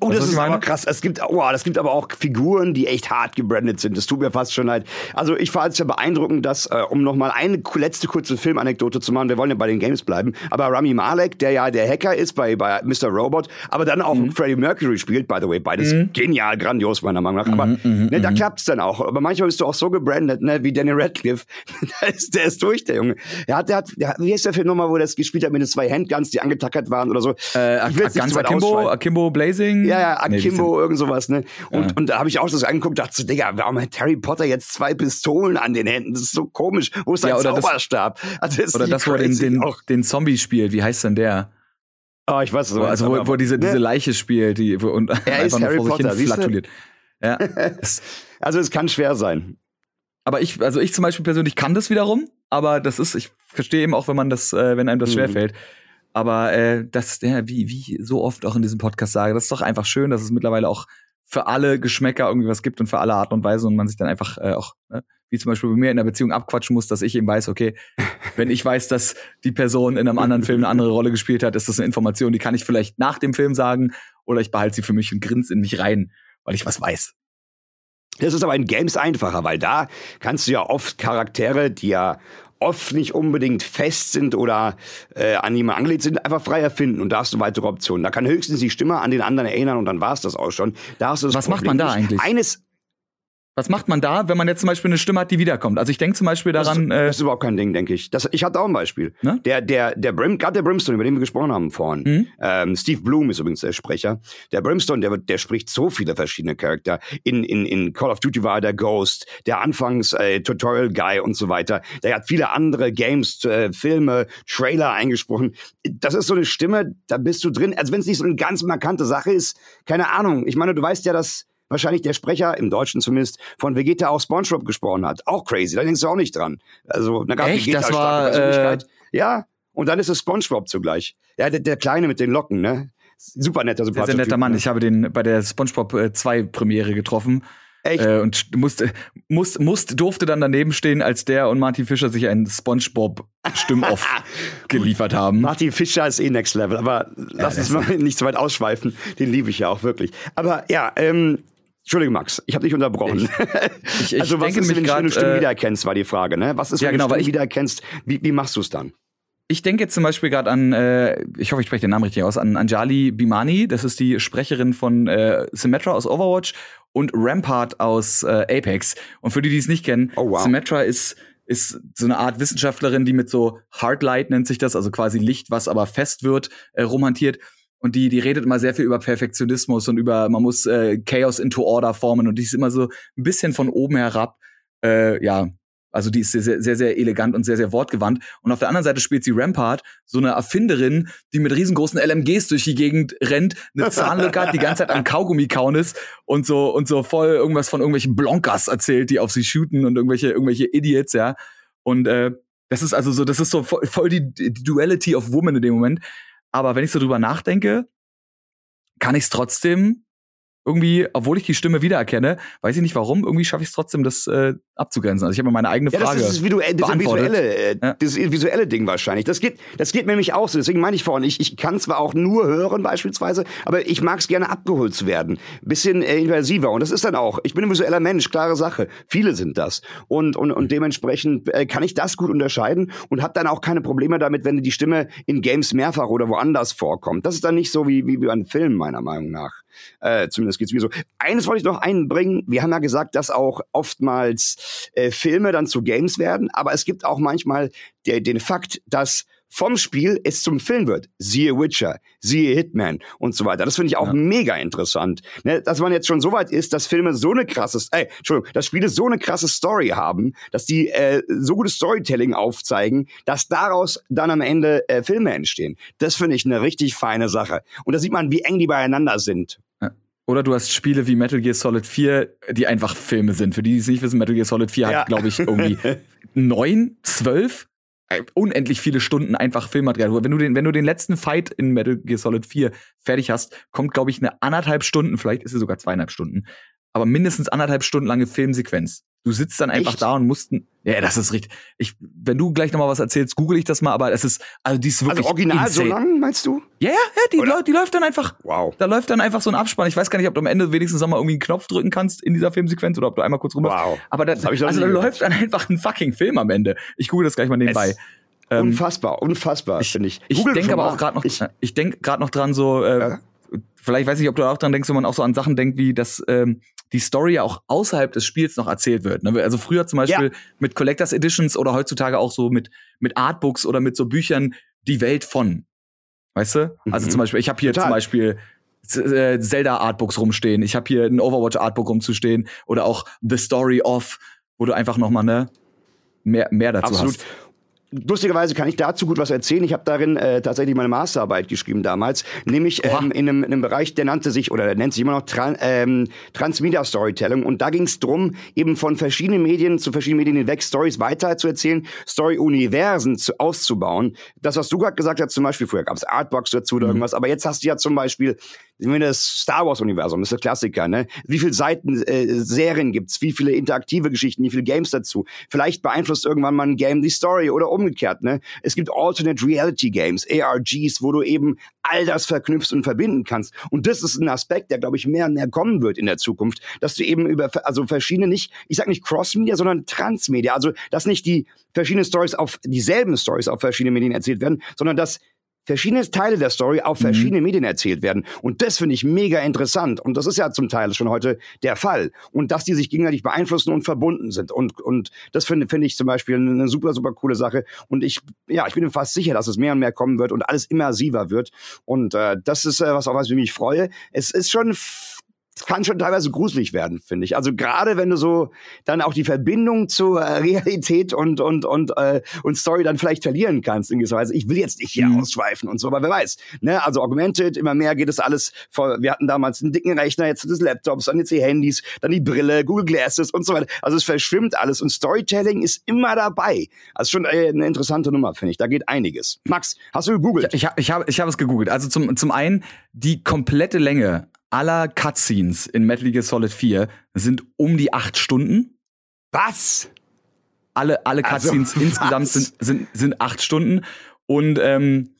Oh, das ist aber krass. Es gibt, oh, das gibt aber auch Figuren, die echt hart gebrandet sind. Das tut mir fast schon leid. Also ich fand es ja beeindruckend, dass, äh, um noch mal eine letzte kurze Filmanekdote zu machen, wir wollen ja bei den Games bleiben, aber Rami Malek, der ja der Hacker ist bei, bei Mr. Robot, aber dann auch mhm. Freddie Mercury spielt, by the way, beides mhm. genial, grandios meiner Meinung nach. Aber mhm, mhm ne, da mhm. klappt's dann auch. Aber manchmal bist du auch so gebrandet, ne, wie Daniel Radcliffe. [LAUGHS] der, ist, der ist durch, der Junge. Er hat, der hat, der, wie heißt der Film nochmal, wo er das gespielt hat mit den zwei Handguns, die angetackert waren oder so? Äh, ganz Akimbo, Akimbo Blazing? Ja, ja, Akimbo. Nee, irgend sowas, ne? Und, ja. und da habe ich auch das angeguckt, dachte so, Digga, warum hat Harry Potter jetzt zwei Pistolen an den Händen? Das ist so komisch. Wo ist sein ja, Zauberstab? Das, also das oder das, wo er den, den, den Zombie spielt, wie heißt denn der? Oh, ich weiß es wo, Also, wo, wo diese, ne? diese Leiche spielt, die wo, und er [LAUGHS] einfach nur Harry vor sich Potter, hin flatuliert. Ja. [LAUGHS] also es kann schwer sein. Aber ich, also ich zum Beispiel persönlich kann das wiederum, aber das ist, ich verstehe eben auch, wenn man das, äh, wenn einem das mhm. Aber äh, das, ja, wie, wie so oft auch in diesem Podcast sage, das ist doch einfach schön, dass es mittlerweile auch für alle Geschmäcker irgendwie was gibt und für alle Arten und Weise und man sich dann einfach äh, auch, ne, wie zum Beispiel bei mir in der Beziehung abquatschen muss, dass ich eben weiß, okay, wenn ich weiß, dass die Person in einem anderen Film eine andere Rolle gespielt hat, ist das eine Information, die kann ich vielleicht nach dem Film sagen oder ich behalte sie für mich und grinse in mich rein, weil ich was weiß. Das ist aber in Games einfacher, weil da kannst du ja oft Charaktere, die ja oft nicht unbedingt fest sind oder äh, an jemanden angelegt sind, einfach frei erfinden und da hast du weitere Optionen. Da kann höchstens die Stimme an den anderen erinnern und dann war es das auch schon. Da hast du das Was Problem macht man da eigentlich? Eines, Was macht man da, wenn man jetzt zum Beispiel eine Stimme hat, die wiederkommt? Also ich denke zum Beispiel daran. Das, das ist überhaupt kein Ding, denke ich. Das, ich hatte auch ein Beispiel. Ne? Der, der, der Brim, gerade der Brimstone, über den wir gesprochen haben vorhin. Mhm. Ähm, Steve Bloom ist übrigens der Sprecher. Der Brimstone, der, der spricht so viele verschiedene Charakter. In, in, in Call of Duty war er der Ghost, der Anfangs äh, Tutorial Guy und so weiter. Der hat viele andere Games, äh, Filme, Trailer eingesprochen. Das ist so eine Stimme, da bist du drin. Also wenn es nicht so eine ganz markante Sache ist, keine Ahnung. Ich meine, du weißt ja, dass wahrscheinlich der Sprecher, im Deutschen zumindest, von Vegeta auch Spongebob gesprochen hat. Auch crazy, da denkst du auch nicht dran. Also, da gab Echt? Vegeta das war, äh... Ja, und dann ist es Spongebob zugleich. Ja, der, der Kleine mit den Locken, ne? Super netter, super Sehr, sehr netter Mann. Ne? Ich habe den bei der SpongeBob 2 äh, Premiere getroffen. Echt? Äh, und musste, musste, musste, durfte dann daneben stehen, als der und Martin Fischer sich einen SpongeBob-Stimmoff [LAUGHS] [LAUGHS] geliefert haben. Martin Fischer ist eh Next Level, aber lass ja, uns mal [LAUGHS] nicht so weit ausschweifen. Den liebe ich ja auch wirklich. Aber ja, ähm, Entschuldige, Max, ich habe dich unterbrochen. Ich, ich, ich [LAUGHS] also was ist, wenn du eine Stimme äh, wiedererkennst, war die Frage, ne? Was ist, wenn ja, genau, du eine Stimme wiedererkennst? Wie, wie machst du es dann? Ich denke jetzt zum Beispiel gerade an, äh, ich hoffe, ich spreche den Namen richtig aus, an Anjali Bimani. Das ist die Sprecherin von äh, Symmetra aus Overwatch und Rampart aus äh, Apex. Und für die, die es nicht kennen, oh, wow. Symmetra ist ist so eine Art Wissenschaftlerin, die mit so Hardlight nennt sich das, also quasi Licht, was aber fest wird, äh, romantiert. Und die, die redet immer sehr viel über Perfektionismus und über, man muss äh, Chaos into Order formen. Und die ist immer so ein bisschen von oben herab, äh, ja, also die ist sehr, sehr, sehr, elegant und sehr, sehr wortgewandt. Und auf der anderen Seite spielt sie Rampart, so eine Erfinderin, die mit riesengroßen LMGs durch die Gegend rennt, eine Zahnlücke hat, die ganze Zeit am Kaugummi kauen ist und so, und so voll irgendwas von irgendwelchen Blonkers erzählt, die auf sie shooten und irgendwelche, irgendwelche Idiots, ja. Und äh, das ist also so, das ist so voll, voll die, die Duality of Woman in dem Moment. Aber wenn ich so drüber nachdenke, kann ich es trotzdem irgendwie, obwohl ich die Stimme wiedererkenne, weiß ich nicht warum, irgendwie schaffe ich es trotzdem, das äh, abzugrenzen. Also ich habe meine eigene Frage ja, das ist das, visuelle, das visuelle, äh, ja. das visuelle Ding wahrscheinlich. Das geht, das geht mir nämlich auch so. Deswegen meine ich vorhin, ich, ich kann zwar auch nur hören beispielsweise, aber ich mag es gerne abgeholt zu werden, bisschen äh, invasiver. Und das ist dann auch. Ich bin ein visueller Mensch, klare Sache. Viele sind das. Und und und dementsprechend äh, kann ich das gut unterscheiden und habe dann auch keine Probleme damit, wenn die Stimme in Games mehrfach oder woanders vorkommt. Das ist dann nicht so wie wie bei einem Film meiner Meinung nach. Äh, zumindest geht's mir so. Eines wollte ich noch einbringen. Wir haben ja gesagt, dass auch oftmals äh, Filme dann zu Games werden, aber es gibt auch manchmal der, den Fakt, dass vom Spiel es zum Film wird. Siehe Witcher, siehe Hitman und so weiter. Das finde ich auch ja. mega interessant. Ne, dass man jetzt schon so weit ist, dass Filme so eine krasse, äh, Entschuldigung, dass Spiele so eine krasse Story haben, dass die äh, so gutes Storytelling aufzeigen, dass daraus dann am Ende äh, Filme entstehen. Das finde ich eine richtig feine Sache. Und da sieht man, wie eng die beieinander sind. Oder du hast Spiele wie Metal Gear Solid 4, die einfach Filme sind. Für die, die es nicht wissen, Metal Gear Solid 4 ja. hat, glaube ich, irgendwie [LAUGHS] neun, zwölf äh, unendlich viele Stunden einfach Filmmaterial. Wenn du den, wenn du den letzten Fight in Metal Gear Solid 4 fertig hast, kommt, glaube ich, eine anderthalb Stunden, vielleicht ist es sogar zweieinhalb Stunden, aber mindestens anderthalb Stunden lange Filmsequenz. Du sitzt dann einfach Echt? da und musst, ja, das ist richtig. Ich, wenn du gleich noch mal was erzählst, google ich das mal, aber es ist, also die ist also wirklich. Also original insane. so lang, meinst du? Ja, ja, ja, die, läuft, die läuft dann einfach. Wow. Da läuft dann einfach so ein Abspann. Ich weiß gar nicht, ob du am Ende wenigstens noch mal irgendwie einen Knopf drücken kannst in dieser Filmsequenz oder ob du einmal kurz rüber. Wow. Aber da, also da läuft dann einfach ein fucking Film am Ende. Ich google das gleich mal nebenbei. Es ähm, unfassbar, unfassbar, finde ich. Ich denke aber auch gerade noch, ich, ich denke gerade noch dran so, äh, ja. vielleicht weiß ich, ob du auch dran denkst, wenn man auch so an Sachen denkt, wie dass ähm, die Story ja auch außerhalb des Spiels noch erzählt wird. Ne? Also früher zum Beispiel ja. mit Collectors Editions oder heutzutage auch so mit mit Artbooks oder mit so Büchern die Welt von. Weißt du? Also mhm. Also zum Beispiel, ich habe hier Total. zum Beispiel äh, Zelda Artbooks rumstehen. Ich habe hier ein Overwatch Artbook rumzustehen oder auch The Story of, wo du einfach noch mal ne mehr mehr dazu Absolut. hast. Lustigerweise kann ich dazu gut was erzählen. Ich habe darin äh, tatsächlich meine Masterarbeit geschrieben damals, nämlich ähm, in, einem, in einem Bereich, der nannte sich oder der nennt sich immer noch Tran ähm, Transmedia Storytelling. Und da ging es drum, eben von verschiedenen Medien zu verschiedenen Medien hinweg Stories weiter zu erzählen, Story-Universen zu, auszubauen. Das, was du gerade gesagt hast, zum Beispiel früher gab es Artbox dazu oder mhm. irgendwas, aber jetzt hast du ja zum Beispiel ich meine, das Star Wars-Universum ist der Klassiker, ne? Wie viele Seiten äh, Serien gibt's? Wie viele interaktive Geschichten? Wie viele Games dazu? Vielleicht beeinflusst irgendwann mal ein Game die Story oder umgekehrt, ne? Es gibt Alternate Reality Games, ARGs, wo du eben all das verknüpfst und verbinden kannst. Und das ist ein Aspekt, der, glaube ich, mehr und mehr kommen wird in der Zukunft, dass du eben über, also verschiedene nicht, ich sag nicht Cross-Media, sondern Transmedia, also dass nicht die verschiedenen Stories auf dieselben Stories auf verschiedene Medien erzählt werden, sondern dass verschiedene Teile der Story auf Mhm. verschiedene Medien erzählt werden. Und das finde ich mega interessant. Und das ist ja zum Teil schon heute der Fall. Und dass die sich gegenseitig beeinflussen und verbunden sind. Und, und das finde finde ich zum Beispiel eine super, super coole Sache. Und ich, ja, ich bin fast sicher, dass es mehr und mehr kommen wird und alles immersiver wird. Und äh, das ist äh, was, auf was ich mich freue. Es ist schon kann schon teilweise gruselig werden, finde ich. Also gerade wenn du so dann auch die Verbindung zur äh, Realität und und und äh, und Story dann vielleicht verlieren kannst in gewisser Weise. Ich will jetzt nicht hier Mhm. ausschweifen und so, aber wer weiß. Ne? Also Augmented, immer mehr geht es alles. Vor, wir hatten damals einen dicken Rechner, jetzt des Laptops, dann jetzt die Handys, dann die Brille, Google Glasses und so weiter. Also es verschwimmt alles und Storytelling ist immer dabei. Also schon äh, eine interessante Nummer, finde ich. Da geht einiges. Max, hast du gegoogelt? Ich, ich habe ich hab es gegoogelt. Also zum, zum einen, die komplette Länge aller Cutscenes in Metal Gear Solid 4 sind um die acht Stunden. Was? Alle, alle Also, Cutscenes [LAUGHS] insgesamt was? sind, sind, sind acht Stunden. Und ähm,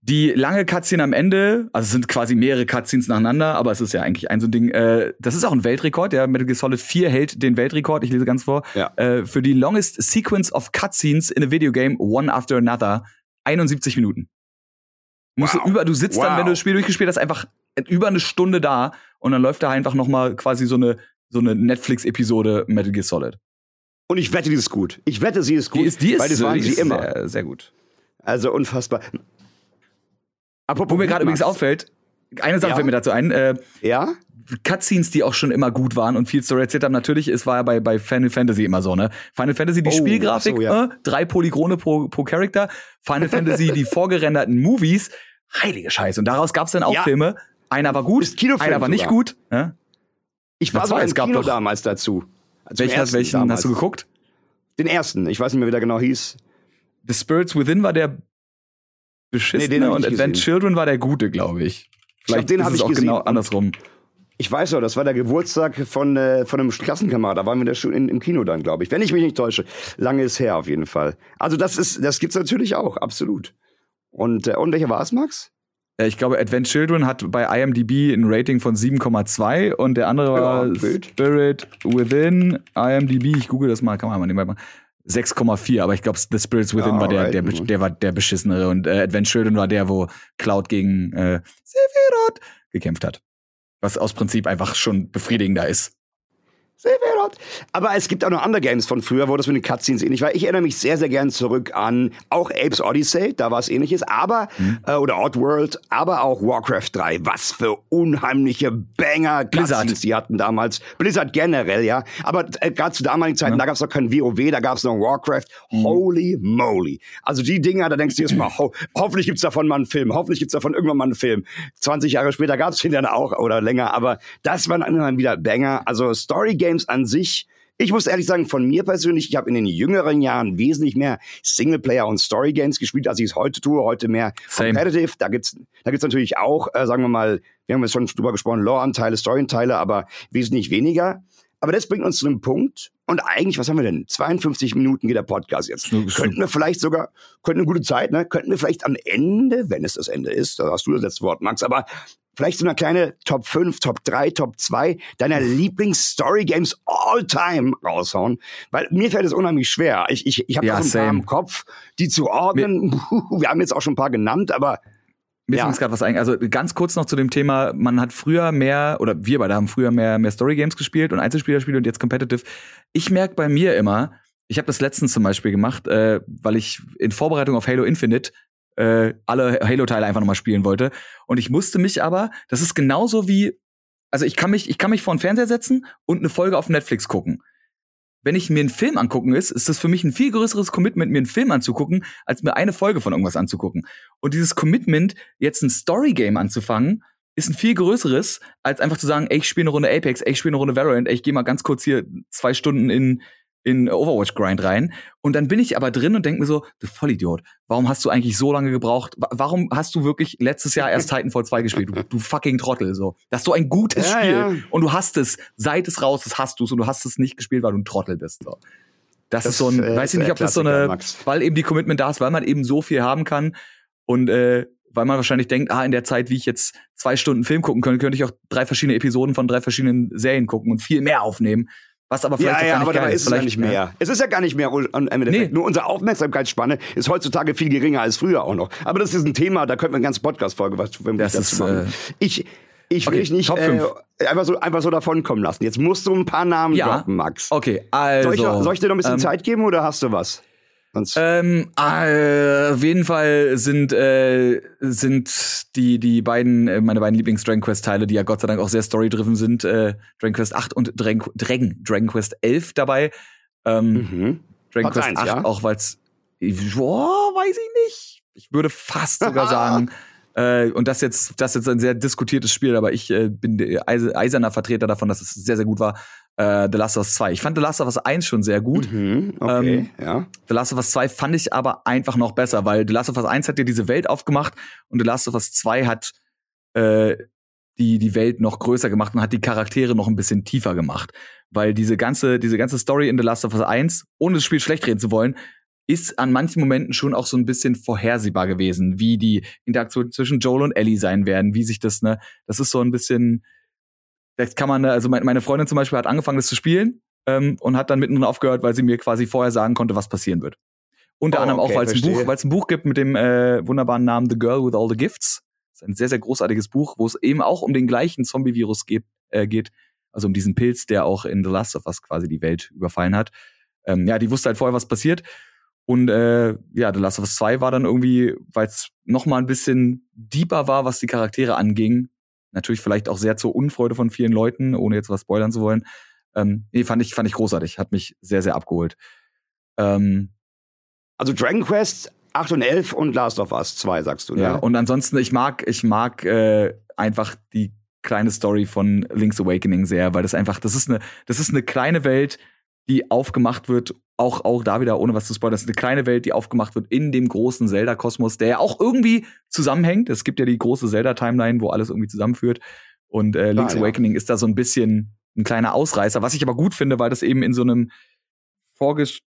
die lange Cutscene am Ende, also es sind quasi mehrere Cutscenes nacheinander, aber es ist ja eigentlich ein so ein Ding, äh, das ist auch ein Weltrekord, ja, Metal Gear Solid 4 hält den Weltrekord, ich lese ganz vor, Ja. äh, für die longest sequence of Cutscenes in a video game, one after another, 71 Minuten. Musst Wow. du über, du sitzt dann, Wow. wenn du das Spiel durchgespielt hast, einfach über eine Stunde da und dann läuft da einfach noch mal quasi so eine so eine Netflix-Episode Metal Gear Solid. Und ich wette, die ist gut. Ich wette, sie ist gut. Die ist, die ist, weil das waren die sie ist immer. Sehr, sehr gut. Also unfassbar. Apropos Wo mir gerade übrigens auffällt, eine Sache Ja? fällt mir dazu ein, äh, Ja? Cutscenes, die auch schon immer gut waren und viel Story erzählt haben. Natürlich, es war ja bei, bei Final Fantasy immer so, ne? Final Fantasy, die Oh, Spielgrafik, so, ja. äh, drei Polygone pro, pro Charakter. Final Fantasy, die [LAUGHS] vorgerenderten Movies, heilige Scheiße. Und daraus gab es dann auch Ja. Filme. Einer war gut, einer war nicht sogar. gut. Ja? Ich war sogar im es gab Kino doch- damals dazu. Zum Welchen, welchen damals. hast du geguckt? Den ersten. Ich weiß nicht mehr, wie der genau hieß. The Spirits Within war der beschissene Nee, den ich und Advent. Children war der gute, glaube ich. Vielleicht den ist hab es ich auch gesehen genau andersrum. Ich weiß noch, das war der Geburtstag von, äh, von einem Klassenkamerad. Da waren wir da schon in, im Kino dann, glaube ich. Wenn ich mich nicht täusche. Lange ist her auf jeden Fall. Also das ist, das gibt's natürlich auch, absolut. Und, äh, und welcher war es, Max? Ja, ich glaube, Advent Children hat bei IMDb ein Rating von 7,2 und der andere war Ja. Spirit Within, IMDb, ich google das mal, kann man mal nebenbei machen. 6,4, aber ich glaube, The Spirits Within Ja, war der, der, der war der beschissenere und äh, Advent Children war der, wo Cloud gegen äh, Sephiroth gekämpft hat. Was aus Prinzip einfach schon befriedigender ist. Sephiroth. Aber es gibt auch noch andere Games von früher, wo das mit den Cutscenes ähnlich war. Ich erinnere mich sehr, sehr gern zurück an auch Apes Odyssey, da war es ähnliches, aber, Mhm. äh, oder Oddworld, aber auch Warcraft 3. Was für unheimliche Banger. Cutscenes die hatten damals. Blizzard generell, ja. Aber äh, gerade zu damaligen Zeiten, da gab es noch kein WoW, da gab es noch Warcraft. Mhm. Holy moly. Also die Dinger, da denkst du jetzt mal, ho hoffentlich gibt's davon mal einen Film, hoffentlich gibt's davon irgendwann mal einen Film. 20 Jahre später gab's den dann auch oder länger, aber das waren dann wieder Banger. Also Story Games an sich, ich muss ehrlich sagen, von mir persönlich, ich habe in den jüngeren Jahren wesentlich mehr Singleplayer und Story Games gespielt, als ich es heute tue. Heute mehr Same. Competitive. Da gibt's, da gibt's natürlich auch, äh, sagen wir mal, wir haben jetzt schon drüber gesprochen, Lore-Anteile, Story-Anteile, aber wesentlich weniger. Aber das bringt uns zu einem Punkt. Und eigentlich, was haben wir denn? 52 Minuten geht der Podcast jetzt. Könnten wir vielleicht sogar, könnten eine gute Zeit, ne? Könnten wir vielleicht am Ende, wenn es das Ende ist, da hast du das letzte Wort, Max, aber vielleicht so eine kleine Top 5, Top 3, Top 2 deiner Lieblings-Story-Games all time raushauen. Weil mir fällt es unheimlich schwer. Ich, ich, ich habe Ja, so ein paar same. im Kopf, die zu ordnen. [LAUGHS] Wir haben jetzt auch schon ein paar genannt, aber Mir Ja. gerade was ein. Also ganz kurz noch zu dem Thema, man hat früher mehr, oder wir beide haben früher mehr, mehr Story-Games gespielt und Einzelspielerspiele und jetzt Competitive. Ich merke bei mir immer, ich habe das letztens zum Beispiel gemacht, äh, weil ich in Vorbereitung auf Halo Infinite äh, alle Halo-Teile einfach nochmal spielen wollte. Und ich musste mich aber, das ist genauso wie, also ich kann mich, ich kann mich vor den Fernseher setzen und eine Folge auf Netflix gucken. Wenn ich mir einen Film angucken ist, ist das für mich ein viel größeres Commitment, mir einen Film anzugucken, als mir eine Folge von irgendwas anzugucken. Und dieses Commitment, jetzt ein Story-Game anzufangen, ist ein viel größeres, als einfach zu sagen, ey, ich spiele eine Runde Apex, ey, ich spiele eine Runde Valorant, ey, ich gehe mal ganz kurz hier zwei Stunden in, in Overwatch-Grind rein. Und dann bin ich aber drin und denke mir so, du Vollidiot, warum hast du eigentlich so lange gebraucht? Wa- Warum hast du wirklich letztes Jahr erst [LAUGHS] Titanfall 2 gespielt? Du, du fucking Trottel, so. Das ist so ein gutes Ja, Spiel. ja. Und du hast es, seit es raus ist, hast du es und du hast es nicht gespielt, weil du ein Trottel bist, so. Das, Das, ist so ein, äh, weiß ich nicht, ob das so eine, Max. weil eben die Commitment da ist, weil man eben so viel haben kann und äh, weil man wahrscheinlich denkt, ah, in der Zeit, wie ich jetzt zwei Stunden Film gucken könnte, könnte ich auch drei verschiedene Episoden von drei verschiedenen Serien gucken und viel mehr aufnehmen, Was aber vielleicht ja, ja, gar nicht aber dabei ist. ist Vielleicht, nicht mehr. Es ist ja gar nicht mehr im Endeffekt. Nee. Nur unsere Aufmerksamkeitsspanne ist heutzutage viel geringer als früher auch noch. Aber das ist ein Thema, da könnten wir eine ganze Podcast-Folge was Das dazu ist, machen. äh, ich, ich will okay, dich nicht äh, einfach, so, einfach so davon kommen lassen. Jetzt musst du ein paar Namen Ja. droppen, Max. Okay, also. soll, ich noch, soll ich dir noch ein bisschen ähm, Zeit geben oder hast du was? Ähm, äh, auf jeden Fall sind äh, sind die die beiden äh, meine beiden Lieblings Dragon Quest Teile, die ja Gott sei Dank auch sehr storydriven sind, äh, Dragon Quest 8 und Dragon, Dragon, Dragon Quest 11 dabei. Ähm, mhm. Dragon Platz Quest eins, 8 ja? auch weil's boah, weiß ich nicht. Ich würde fast sogar [LAUGHS] sagen äh, und das jetzt das jetzt ein sehr diskutiertes Spiel, aber ich äh, bin eiserner Vertreter davon, dass es sehr sehr gut war. Äh, The Last of Us 2. Ich fand The Last of Us 1 schon sehr gut. Mhm. Okay, Ähm, ja. The Last of Us 2 fand ich aber einfach noch besser, weil The Last of Us 1 hat dir diese Welt aufgemacht und The Last of Us 2 hat äh, die, die Welt noch größer gemacht und hat die Charaktere noch ein bisschen tiefer gemacht. Weil diese ganze, diese ganze Story in The Last of Us 1, ohne das Spiel schlecht reden zu wollen, ist an manchen Momenten schon auch so ein bisschen vorhersehbar gewesen, wie die Interaktion zwischen Joel und Ellie sein werden, wie sich das, ne, das ist so ein bisschen, das kann man, also mein- meine Freundin zum Beispiel hat angefangen, das zu spielen ähm, und hat dann mittendrin aufgehört, weil sie mir quasi vorher sagen konnte, was passieren wird. Unter Oh, anderem auch, okay, weil es ein Buch, weil es ein Buch gibt mit dem äh, wunderbaren Namen The Girl with All the Gifts. Das ist ein sehr, sehr großartiges Buch, wo es eben auch um den gleichen Zombie-Virus geht, äh, geht. Also um diesen Pilz, der auch in The Last of Us quasi die Welt überfallen hat. Ähm, ja, die wusste halt vorher, was passiert. Und äh, ja, The Last of Us 2 war dann irgendwie, weil es noch mal ein bisschen deeper war, was die Charaktere anging. Natürlich vielleicht auch sehr zur Unfreude von vielen Leuten, ohne jetzt was spoilern zu wollen. Ähm, nee, fand ich, fand ich großartig. Hat mich sehr, sehr abgeholt. Ähm, Also Dragon Quest 8 und 11 und Last of Us 2, sagst du, ne? Ja, und ansonsten, ich mag, ich mag äh, einfach die kleine Story von Link's Awakening sehr, weil das einfach, das ist eine, das ist eine kleine Welt, die aufgemacht wird, auch, auch da wieder, ohne was zu spoilern, das ist eine kleine Welt, die aufgemacht wird in dem großen Zelda-Kosmos, der ja auch irgendwie zusammenhängt. Es gibt ja die große Zelda-Timeline, wo alles irgendwie zusammenführt. Und äh, Link's Ah, ja. Awakening ist da so ein bisschen ein kleiner Ausreißer, was ich aber gut finde, weil das eben in so einem vorges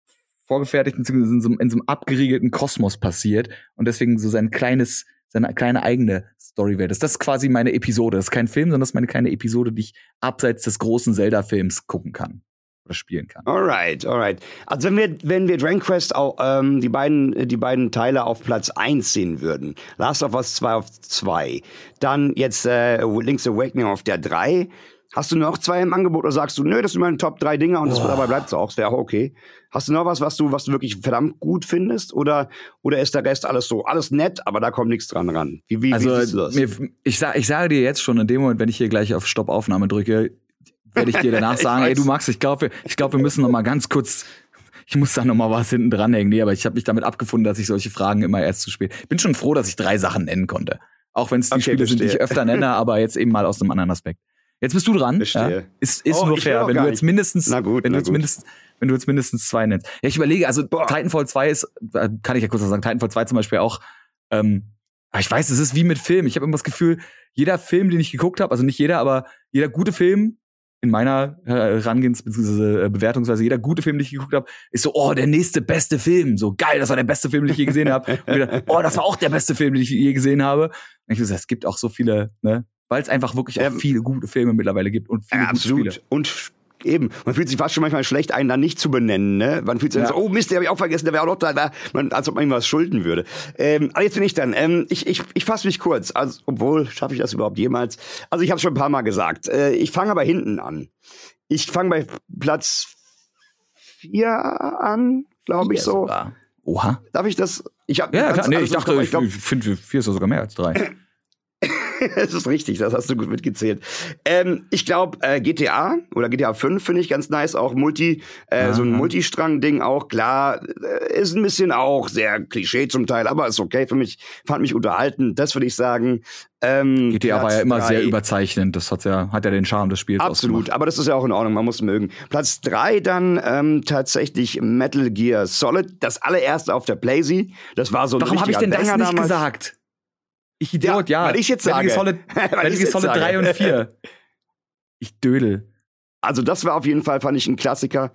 vorgefertigten, beziehungsweise in so, einem- in so einem abgeriegelten Kosmos passiert und deswegen so sein kleines, seine kleine eigene Storywelt ist. Das ist quasi meine Episode. Das ist kein Film, sondern das ist meine kleine Episode, die ich abseits des großen Zelda-Films gucken kann oder spielen kann. Alright, alright. Also wenn wir, wenn wir Dragon Quest auch, ähm, die beiden, die beiden Teile auf Platz 1 sehen würden, Last of Us 2 auf 2, dann jetzt äh, Link's Awakening auf der 3, hast du noch zwei im Angebot oder sagst du, nö, das sind meine Top 3 Dinger und das, dabei bleibt's auch, das wäre auch okay. Hast du noch was, was du, was du wirklich verdammt gut findest oder, oder ist der Rest alles so, alles nett, aber da kommt nichts dran ran? Wie, wie, wie Also siehst du das? mir, ich, sag, ich sage dir jetzt schon in dem Moment, wenn ich hier gleich auf Stoppaufnahme drücke, werde ich dir [LAUGHS] danach sagen, ey du Max, ich glaube, ich glaube, wir müssen noch mal ganz kurz ich muss da noch mal was hinten dranhängen. Nee, aber ich habe mich damit abgefunden, dass ich solche Fragen immer erst zu spät. Bin schon froh, dass ich drei Sachen nennen konnte. Auch wenn es die Okay, Spiele sind, die ich verstehe. öfter nenne, [LAUGHS] aber jetzt eben mal aus einem anderen Aspekt. Jetzt bist du dran. Verstehe. Ja? Ist, ist Oh, nur fair, wenn du jetzt mindestens, gut, wenn du jetzt gut. mindestens, wenn du jetzt mindestens zwei nennst. Ja, ich überlege, also Boah. Titanfall 2 ist, kann ich ja kurz was sagen, Titanfall 2 zum Beispiel auch, ähm, aber ich weiß, es ist wie mit Film. Ich habe immer das Gefühl, jeder Film, den ich geguckt habe, also nicht jeder, aber jeder gute Film in meiner äh, Herangehens- bzw. Bewertungsweise, jeder gute Film, den ich geguckt habe, ist so, oh, der nächste beste Film. So geil, das war der beste Film, den ich je gesehen habe. Und wieder, oh, das war auch der beste Film, den ich je gesehen habe. Und ich so, es gibt auch so viele, ne? Weil es einfach wirklich auch viele gute Filme mittlerweile gibt und viele Ja, gute Spiele. absolut. Und eben, man fühlt sich fast schon manchmal schlecht, einen dann nicht zu benennen. Ne? Man fühlt sich Ja. so, oh Mist, den habe ich auch vergessen, der wäre auch noch da, da man, als ob man ihm was schulden würde. Ähm, aber jetzt bin ich dann. Ähm, ich ich, ich fasse mich kurz, also, obwohl, schaffe ich das überhaupt jemals? Also ich habe schon ein paar Mal gesagt. Äh, ich fange aber hinten an. Ich fange bei Platz vier an, glaube ich so. sogar. Oha. Darf ich das? Ich hab, Ja, klar. Nee, ich im dachte, ich, ich finde, vier ist ja sogar mehr als drei. [LAUGHS] das ist richtig, das hast du gut mitgezählt. Ähm, ich glaube, äh, GTA oder GTA 5 finde ich ganz nice, auch Multi, äh, so ein. Multistrang-Ding auch, klar, äh, ist ein bisschen auch sehr Klischee zum Teil, aber ist okay für mich, fand mich unterhalten, das würde ich sagen. Ähm, GTA war Platz ja immer drei- sehr überzeichnend. Das hat ja, hat ja den Charme des Spiels Absolut, ausgemacht. aber das ist ja auch in Ordnung, man muss mögen. Platz drei dann ähm, tatsächlich Metal Gear Solid, das allererste auf der Blazy. Das war so ein Warum habe ich denn das nicht damals. gesagt? Ich Idiot, ja. weil ich jetzt sage. Solid, [LAUGHS] Weil ich Solid sage. 3 und 4. [LAUGHS] Ich dödel. Also das war auf jeden Fall, fand ich, ein Klassiker.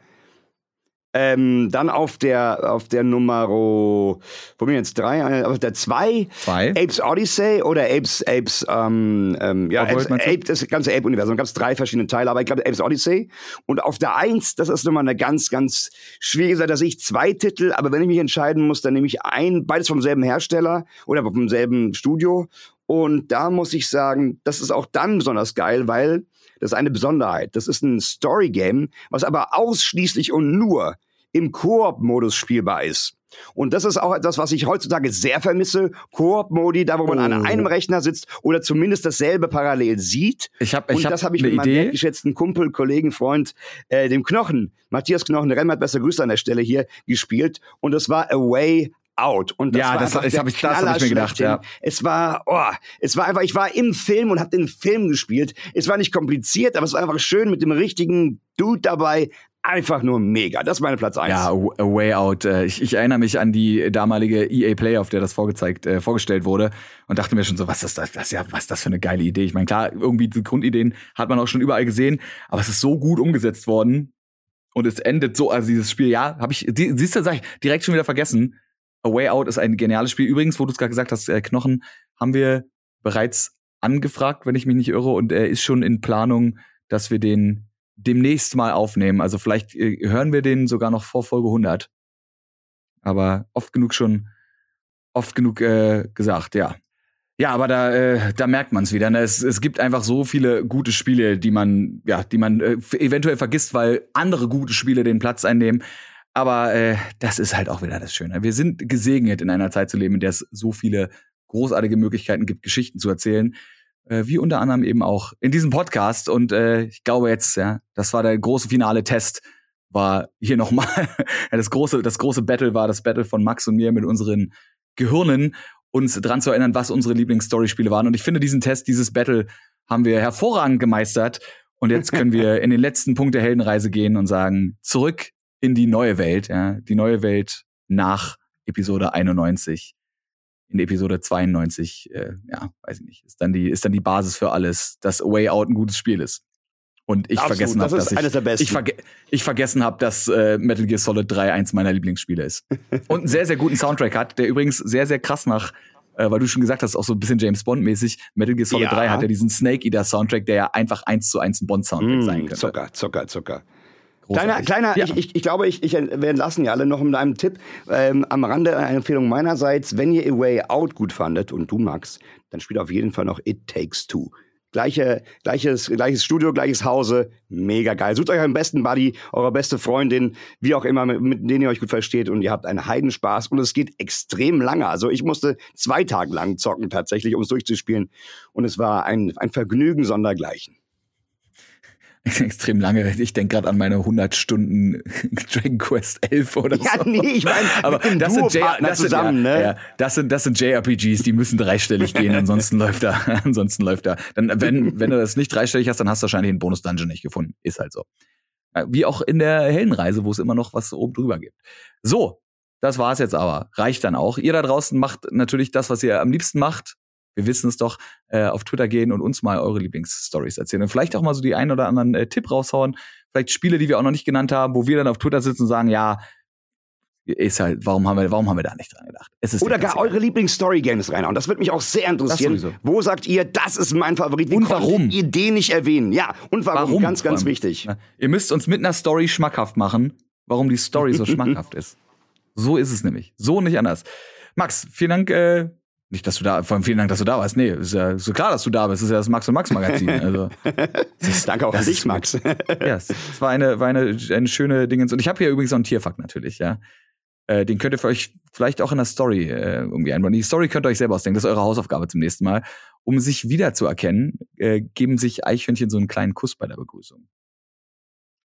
Ähm, dann auf der auf der Nummer, wo bin ich jetzt? Drei, äh, auf der zwei, Zwei. Apes Odyssey oder Apes Apes ähm, ähm, ja Oddworld, Apes? Ape, das ganze Ape Universum gab es drei verschiedene Teile, aber ich glaube Apes Odyssey. Und auf der eins, das ist nochmal eine ganz ganz schwierige Sache, da sehe ich zwei Titel, aber wenn ich mich entscheiden muss, dann nehme ich ein, beides vom selben Hersteller oder vom selben Studio. Und da muss ich sagen, das ist auch dann besonders geil, weil das ist eine Besonderheit. Das ist ein Story-Game, was aber ausschließlich und nur im Koop-Modus spielbar ist. Und das ist auch etwas, was ich heutzutage sehr vermisse. Koop-Modi, da wo man an Oh. einem Rechner sitzt oder zumindest dasselbe parallel sieht. Ich habe Und ich hab das habe ich eine mit meinem Idee. wertgeschätzten Kumpel, Kollegen, Freund, äh, dem Knochen, Matthias Knochen, Remmert, besser Grüße an der Stelle hier, gespielt. Und das war A Way Out. Und das Ja, war das- einfach der hab ich- das hab ich mir gedacht, ja. Es war, oh, es war einfach, ich war im Film und habe den Film gespielt. Es war nicht kompliziert, aber es war einfach schön mit dem richtigen Dude dabei. Einfach nur mega. Das ist meine Platz eins. Ja, A A Way Out. Äh, Ich, ich erinnere mich an die damalige EA Play, auf der das vorgezeigt, äh, vorgestellt wurde und dachte mir schon so, was ist das, das ist ja, was ist das für eine geile Idee. Ich meine, klar, irgendwie die Grundideen hat man auch schon überall gesehen, aber es ist so gut umgesetzt worden und es endet so, also dieses Spiel, ja, habe ich, die, siehst du, sag ich, direkt schon wieder vergessen. A Way Out ist ein geniales Spiel. Übrigens, wo du es gerade gesagt hast, äh, Knochen, haben wir bereits angefragt, wenn ich mich nicht irre, und er ist schon in Planung, dass wir den demnächst mal aufnehmen. Also vielleicht äh, hören wir den sogar noch vor Folge 100. Aber oft genug schon, oft genug äh, gesagt, ja. Ja, aber da, äh, da merkt man es wieder. Ne? Es, es gibt einfach so viele gute Spiele, die man, ja, die man äh, eventuell vergisst, weil andere gute Spiele den Platz einnehmen. Aber äh, das ist halt auch wieder das Schöne. Wir sind gesegnet, in einer Zeit zu leben, in der es so viele großartige Möglichkeiten gibt, Geschichten zu erzählen. Äh, wie unter anderem eben auch in diesem Podcast. Und äh, ich glaube jetzt, ja, das war der große finale Test, war hier nochmal [LAUGHS] das große, das große Battle war das Battle von Max und mir mit unseren Gehirnen, uns dran zu erinnern, was unsere Lieblings-Story-Spiele waren. Und ich finde, diesen Test, dieses Battle haben wir hervorragend gemeistert. Und jetzt können wir [LAUGHS] in den letzten Punkt der Heldenreise gehen und sagen, zurück in die neue Welt, ja, die neue Welt nach Episode 91. In Episode 92, äh, ja, weiß ich nicht, ist dann die, ist dann die Basis für alles, dass Way Out ein gutes Spiel ist. Und ich Absolut, vergessen habe, das dass ich, ich, verge ich vergessen habe, dass äh, Metal Gear Solid 3 eins meiner Lieblingsspiele ist. [LAUGHS] Und einen sehr, sehr guten Soundtrack hat, der übrigens sehr, sehr krass nach, äh, weil du schon gesagt hast, auch so ein bisschen James Bond-mäßig. Metal Gear Solid Ja. 3 hat ja diesen Snake Eater Soundtrack, der ja einfach eins zu eins ein Bond-Soundtrack sein Mm, könnte. Zucker, Zucker, Zucker. Kleiner, kleiner Ja. ich, ich, ich glaube, ich, ich, wir entlassen ja alle noch mit einem Tipp. Ähm, am Rande eine Empfehlung meinerseits, wenn ihr A Way Out gut fandet und du Max, dann spielt auf jeden Fall noch It Takes Two. Gleiche, gleiches, gleiches Studio, gleiches Hause, mega geil. Sucht euch euren besten Buddy, eure beste Freundin, wie auch immer, mit, mit denen ihr euch gut versteht und ihr habt einen Heidenspaß und es geht extrem lange. Also ich musste zwei Tage lang zocken tatsächlich, um es durchzuspielen und es war ein, ein Vergnügen sondergleichen. [LAUGHS] extrem lange. Ich denke gerade an meine 100 Stunden [LAUGHS] Dragon Quest 11 oder so. Ja, nee, ich meine, aber das sind, J das, sind, zusammen, ja, ne? ja, das sind das sind JRPGs, die müssen dreistellig gehen, ansonsten [LAUGHS] läuft da, ansonsten läuft da. Dann wenn wenn du das nicht dreistellig hast, dann hast du wahrscheinlich einen Bonus Dungeon nicht gefunden. Ist halt so. Wie auch in der Heldenreise, wo es immer noch was oben drüber gibt. So, das war's jetzt aber. Reicht dann auch. Ihr da draußen macht natürlich das, was ihr am liebsten macht. Wir wissen es doch, äh, auf Twitter gehen und uns mal eure Lieblingsstories erzählen. Und vielleicht auch mal so die ein oder anderen äh, Tipp raushauen. Vielleicht Spiele, die wir auch noch nicht genannt haben, wo wir dann auf Twitter sitzen und sagen, ja, ist halt, warum haben wir, warum haben wir da nicht dran gedacht? Oder gar eure Lieblings-Story-Games rein. Und das würde mich auch sehr interessieren. Wo sagt ihr, das ist mein Favorit? Wie Und warum? ihr den nicht erwähnen? Ja, und warum? Warum? Ganz, ganz wichtig. Ja. Ihr müsst uns mit einer Story schmackhaft machen, warum die Story so [LAUGHS] schmackhaft ist. So ist es nämlich. So nicht anders. Max, vielen Dank, äh, nicht, dass du da, vor allem vielen Dank, dass du da warst. Nee, ist ja so klar, dass du da bist. Es ist ja das Max und Max Magazin. Also, [LAUGHS] Danke auch an das dich, ist Max. [LAUGHS] ja, es, es war eine, war eine, eine schöne Dingens. Und ich habe hier übrigens noch einen Tierfakt natürlich, ja. Äh, den könnt ihr für euch vielleicht auch in der Story äh, irgendwie einbauen. Die Story könnt ihr euch selber ausdenken. Das ist eure Hausaufgabe zum nächsten Mal. Um sich wiederzuerkennen, äh, geben sich Eichhörnchen so einen kleinen Kuss bei der Begrüßung.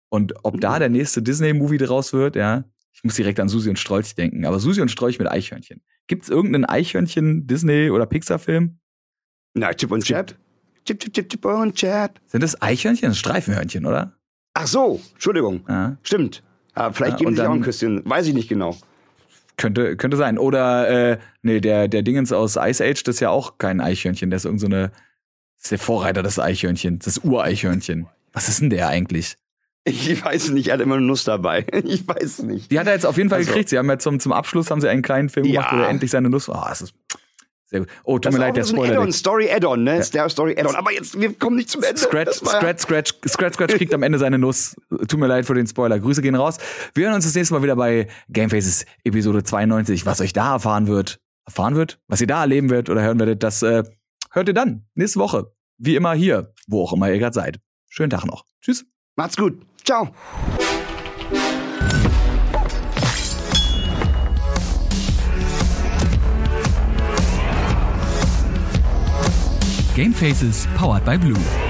Und ob da der nächste Disney-Movie draus wird, ja, ich muss direkt an Susi und Strolch denken, aber Susi und Strolch mit Eichhörnchen. Gibt's irgendeinen Eichhörnchen-Disney- oder Pixar-Film? Na, Chip und Chap. Chip, Chip, Chip, Chip und Chap. Sind das Eichhörnchen? Das Streifenhörnchen, oder? Ach so, Entschuldigung. Ja. Stimmt. Aber vielleicht Ja, geben sie sich auch ein Küsschen. Weiß ich nicht genau. Könnte, könnte sein. Oder, äh, nee, der, der Dingens aus Ice Age, das ist ja auch kein Eichhörnchen. Der ist irgend so eine, das ist der Vorreiter des Eichhörnchens, das Ureichhörnchen. Was ist denn der eigentlich? Ich weiß nicht, er hat immer eine Nuss dabei. [LAUGHS] Ich weiß nicht. Die hat er jetzt auf jeden Fall also, gekriegt. Sie haben ja zum, zum Abschluss haben sie einen kleinen Film ja. gemacht, wo er endlich seine Nuss. Oh, das ist sehr gut. Oh, tut das mir leid, der Spoiler. Add Story Add-on, ne? Ja. Der Story Add-on. Aber jetzt, wir kommen nicht zum Ende. Scratch, Scratch, Scratch, Scratch, Scratch kriegt am Ende seine Nuss. Tut mir leid für den Spoiler. Grüße gehen raus. Wir hören uns das nächste Mal wieder bei Gamefaces Episode 92. Was euch da erfahren wird, erfahren wird, was ihr da erleben wird oder hören werdet, das äh, hört ihr dann nächste Woche. Wie immer hier, wo auch immer ihr gerade seid. Schönen Tag noch. Tschüss. Macht's gut. Ciao. Game Faces powered by Blue.